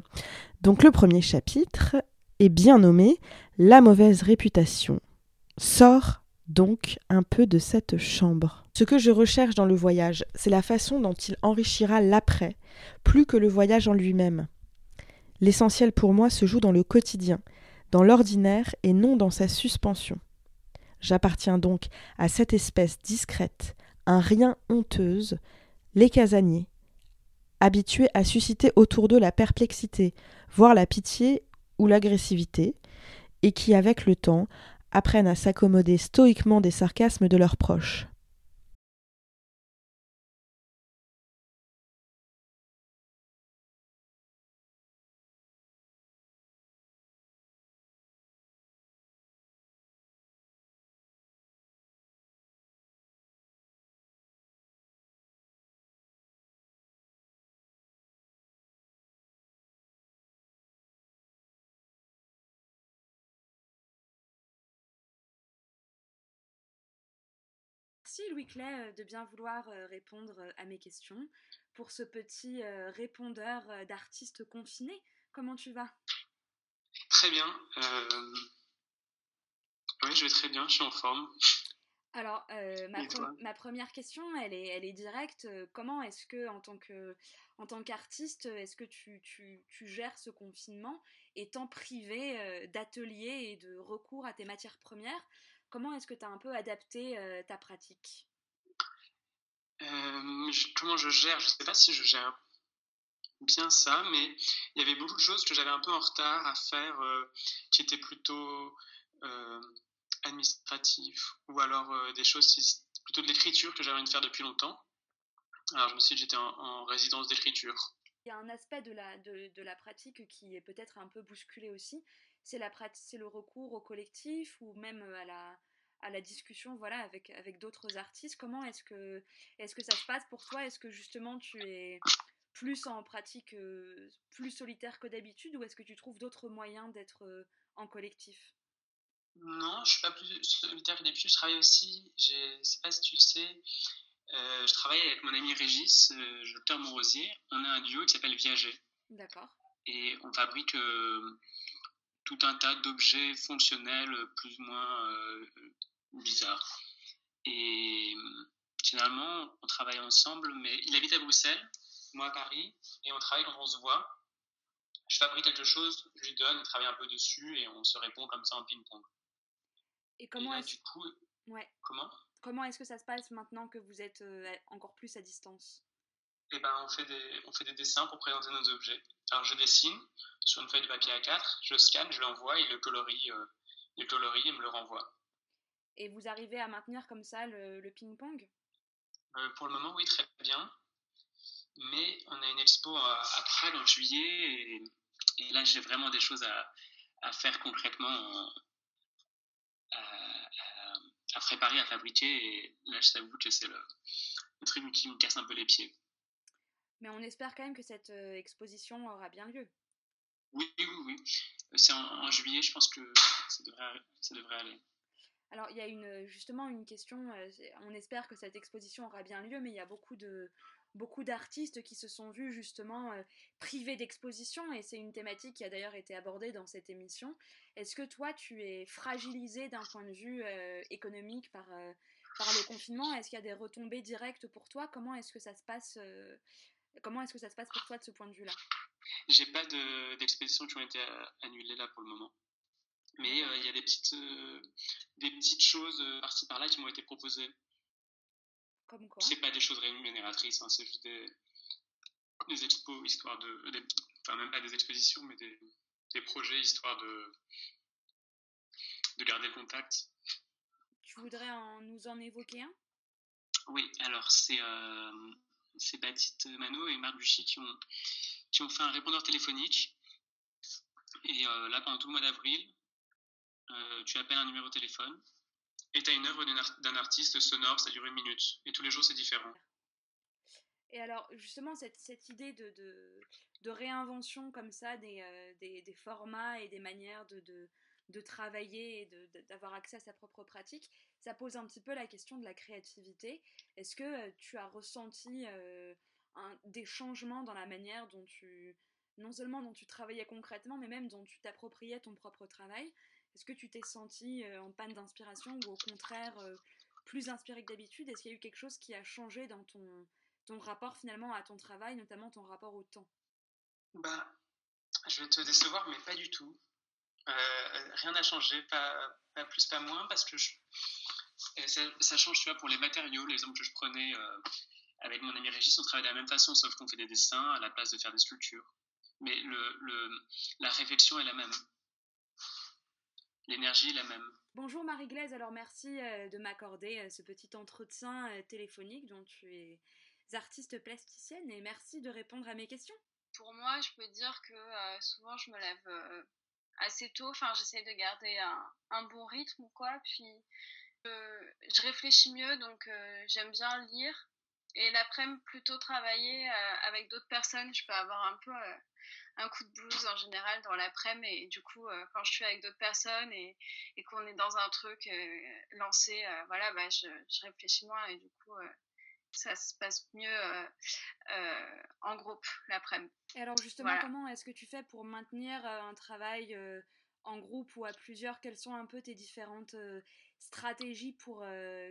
Donc le premier chapitre est bien nommé La mauvaise réputation Sors donc un peu de cette chambre. Ce que je recherche dans le voyage, c'est la façon dont il enrichira l'après, plus que le voyage en lui-même. L'essentiel pour moi se joue dans le quotidien, dans l'ordinaire et non dans sa suspension. J'appartiens donc à cette espèce discrète, un rien honteuse, les casaniers, habitués à susciter autour d'eux la perplexité, voire la pitié ou l'agressivité, et qui, avec le temps, apprennent à s'accommoder stoïquement des sarcasmes de leurs proches. Merci Louis Clay de bien vouloir répondre à mes questions. Pour ce petit répondeur d'artistes confinés, comment tu vas? Très bien. Oui, je vais très bien, je suis en forme. Alors, ma, première question, elle est, elle est directe. Comment est-ce que, en tant que, en tant qu'artiste, est-ce que tu, tu, tu, gères ce confinement étant privé d'ateliers et de recours à tes matières premières? Comment est-ce que tu as un peu adapté euh, ta pratique? Euh, Comment je gère? Je ne sais pas si je gère bien ça, mais il y avait beaucoup de choses que j'avais un peu en retard à faire euh, qui étaient plutôt administratives ou alors des choses plutôt de l'écriture que j'avais envie de faire depuis longtemps. Alors je me suis dit que j'étais en, résidence d'écriture. Il y a un aspect de la, de, de la pratique qui est peut-être un peu bousculé aussi, c'est la c'est le recours au collectif ou même à la à la discussion voilà avec avec d'autres artistes. Comment est-ce que est-ce que ça se passe pour toi? Est-ce que justement tu es plus en pratique plus solitaire que d'habitude ou est-ce que tu trouves d'autres moyens d'être en collectif? Non je suis pas plus solitaire que d'habitude. Je travaille aussi je sais pas si tu le sais je travaille avec mon ami Régis Docteur Morosier on a un duo qui s'appelle Viager d'accord. Et on fabrique tout un tas d'objets fonctionnels plus ou moins euh, bizarres. Et généralement, on travaille ensemble, mais il habite à Bruxelles, moi à Paris, et on travaille quand on se voit. Je fabrique quelque chose, je lui donne, il travaille un peu dessus, et on se répond comme ça en ping-pong. Et comment est-ce du coup, ouais. comment? Comment est-ce que ça se passe maintenant que vous êtes euh, encore plus à distance? Eh ben, on fait des, on fait des dessins pour présenter nos objets. Alors, je dessine, sur une feuille de papier A4, je scanne, je l'envoie, il le colorie, euh, il colorie et me le renvoie. Et vous arrivez à maintenir comme ça le, ping-pong? Euh, Pour le moment, oui, très bien. Mais on a une expo à, Prague en juillet et, là, j'ai vraiment des choses à, faire concrètement, à, préparer, à fabriquer. Et là, je t'avoue que c'est le, le truc qui me casse un peu les pieds. Mais on espère quand même que cette euh, exposition aura bien lieu. Oui, oui, oui. C'est en, juillet, je pense que ça devrait, ça devrait aller. Alors, il y a une, justement une question, euh, on espère que cette exposition aura bien lieu, mais il y a beaucoup de beaucoup d'artistes qui se sont vus justement euh, privés d'exposition, et c'est une thématique qui a d'ailleurs été abordée dans cette émission. Est-ce que toi, tu es fragilisé d'un point de vue euh, économique par, par le confinement? Est-ce qu'il y a des retombées directes pour toi? Comment est-ce que ça se passe Comment est-ce que ça se passe pour toi de ce point de vue-là? J'ai pas d'expositions qui ont été annulées là pour le moment. Mais euh, il y a des petites, euh, des petites choses euh, par-ci par-là qui m'ont été proposées. Comme quoi? C'est pas des choses rémunératrices, hein, c'est juste des, des expos, histoire de. enfin, même pas des expositions, mais des, des projets, histoire de, de garder le contact. Tu voudrais en, nous en évoquer un? Oui, alors c'est euh, Baptiste Mano et Marc qui ont, qui ont fait un répondeur téléphonique. Et là, pendant tout le mois d'avril, euh, tu appelles un numéro de téléphone et tu as une œuvre d'un artiste sonore, ça dure une minute. Et tous les jours, c'est différent. Et alors, justement, cette, cette idée de, de, réinvention comme ça des, euh, des, des, formats et des manières de, de travailler et d'avoir accès à sa propre pratique, ça pose un petit peu la question de la créativité. Est-ce que euh, tu as ressenti un, des changements dans la manière dont tu, non seulement dont tu travaillais concrètement, mais même dont tu t'appropriais ton propre travail? Est-ce que tu t'es senti euh, en panne d'inspiration ou au contraire euh, plus inspiré que d'habitude? Est-ce qu'il y a eu quelque chose qui a changé dans ton, ton rapport finalement à ton travail, notamment ton rapport au temps? Bah, je vais te décevoir, mais pas du tout. Euh, rien n'a changé, pas, pas, plus, pas moins, parce que ça, change, tu vois, pour les matériaux, l'exemple que je prenais avec mon ami Régis, on travaille de la même façon, sauf qu'on fait des dessins à la place de faire des sculptures. Mais le, le, la réflexion est la même l'énergie est la même. Bonjour Marie-Glaise, alors merci euh, de m'accorder euh, ce petit entretien euh, téléphonique dont tu es artiste plasticienne et merci de répondre à mes questions. Pour moi, je peux dire que souvent je me lève assez tôt, enfin j'essaie de garder un, bon rythme ou quoi, puis je réfléchis mieux donc j'aime bien lire. Et l'après-midi plutôt travailler avec d'autres personnes, je peux avoir un peu un coup de blues en général dans l'après-midi. Et du coup, euh, quand je suis avec d'autres personnes et, qu'on est dans un truc euh, lancé, euh, voilà, bah, je, je, réfléchis moins. Et du coup, ça se passe mieux en groupe l'après-midi. Et alors justement, comment est-ce que tu fais pour maintenir un travail en groupe ou à plusieurs? Quelles sont un peu tes différentes stratégies pour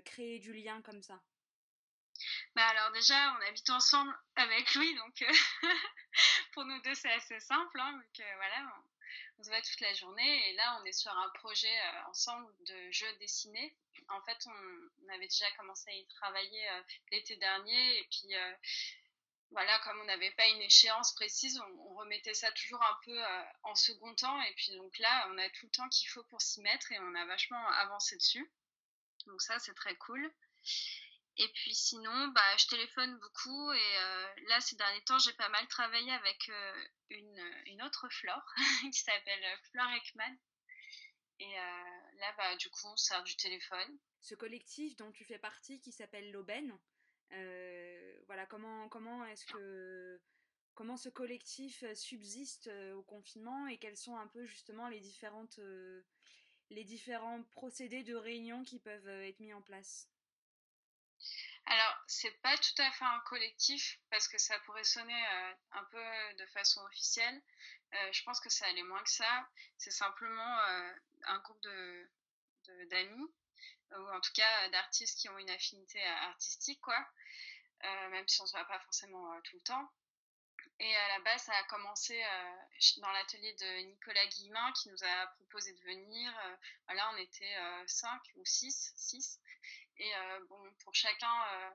créer du lien comme ça? Bah alors déjà, on habite ensemble avec lui, donc euh, *laughs* pour nous deux c'est assez simple. Hein, donc euh, voilà, on, se voit toute la journée et là on est sur un projet euh, ensemble de jeux dessinés. En fait, on, avait déjà commencé à y travailler l'été dernier et puis voilà, comme on n'avait pas une échéance précise, on, remettait ça toujours un peu en second temps et puis donc là on a tout le temps qu'il faut pour s'y mettre et on a vachement avancé dessus. Donc ça c'est très cool. Et puis sinon, bah, je téléphone beaucoup et euh, là, ces derniers temps, j'ai pas mal travaillé avec euh, une, une, autre Flore *laughs* qui s'appelle Flore Ekman. Et euh, là, bah, du coup, on sert du téléphone. Ce collectif dont tu fais partie, qui s'appelle l'Aubaine, voilà, comment, comment est-ce que comment ce collectif subsiste au confinement et quels sont un peu justement les différentes les différents procédés de réunion qui peuvent être mis en place? Alors, c'est pas tout à fait un collectif parce que ça pourrait sonner euh, un peu de façon officielle. Euh, je pense que ça allait moins que ça. C'est simplement euh, un groupe de d'amis ou en tout cas d'artistes qui ont une affinité artistique, quoi. même si on se voit pas forcément tout le temps. Et à la base, ça a commencé dans l'atelier de Nicolas Guillemin qui nous a proposé de venir. là, on était cinq ou six, six. Et euh, bon, pour chacun euh,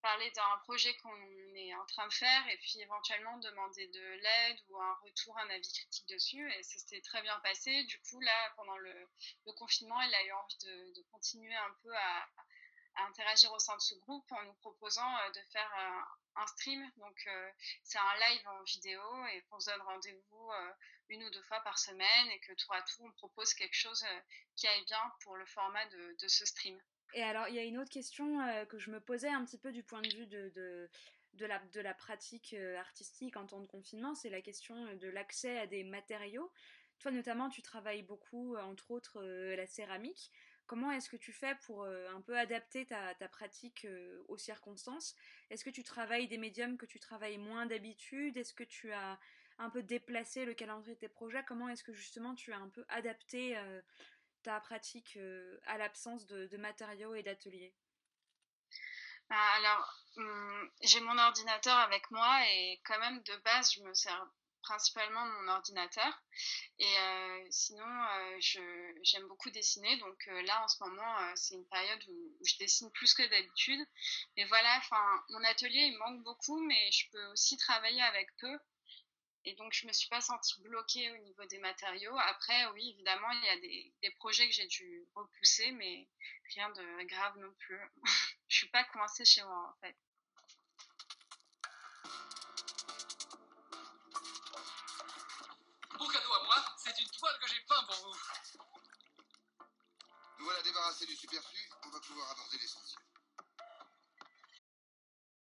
parler d'un projet qu'on est en train de faire et puis éventuellement demander de l'aide ou un retour, un avis critique dessus. Et ça s'était très bien passé. Du coup, là, pendant le, confinement, elle a eu envie de, continuer un peu à, à, interagir au sein de ce groupe en nous proposant euh, de faire un, un stream. Donc, c'est un live en vidéo et qu'on se donne rendez-vous une ou deux fois par semaine et que tour à tour, on propose quelque chose qui aille bien pour le format de, ce stream. Et alors, il y a une autre question euh, que je me posais un petit peu du point de vue de, la, pratique euh, artistique en temps de confinement, c'est la question euh, de l'accès à des matériaux. Toi, notamment, tu travailles beaucoup, entre autres, la céramique. Comment est-ce que tu fais pour un peu adapter ta, pratique aux circonstances? Est-ce que tu travailles des médiums que tu travailles moins d'habitude? Est-ce que tu as un peu déplacé le calendrier de tes projets? Comment est-ce que justement tu as un peu adapté ta pratique à l'absence de, de matériaux et d'ateliers? Bah, alors, hum, j'ai mon ordinateur avec moi et quand même de base, je me sers principalement mon ordinateur. Et euh, sinon, euh, j'aime beaucoup dessiner. Donc euh, là, en ce moment, c'est une période où, je dessine plus que d'habitude. Mais voilà, mon atelier, il manque beaucoup, mais je peux aussi travailler avec peu. Et donc, je me suis pas sentie bloquée au niveau des matériaux. Après, oui, évidemment, il y a des, des projets que j'ai dû repousser, mais rien de grave non plus. *laughs* je suis pas coincée chez moi, en fait. Débarrassés du superflu, on va pouvoir aborder l'essentiel.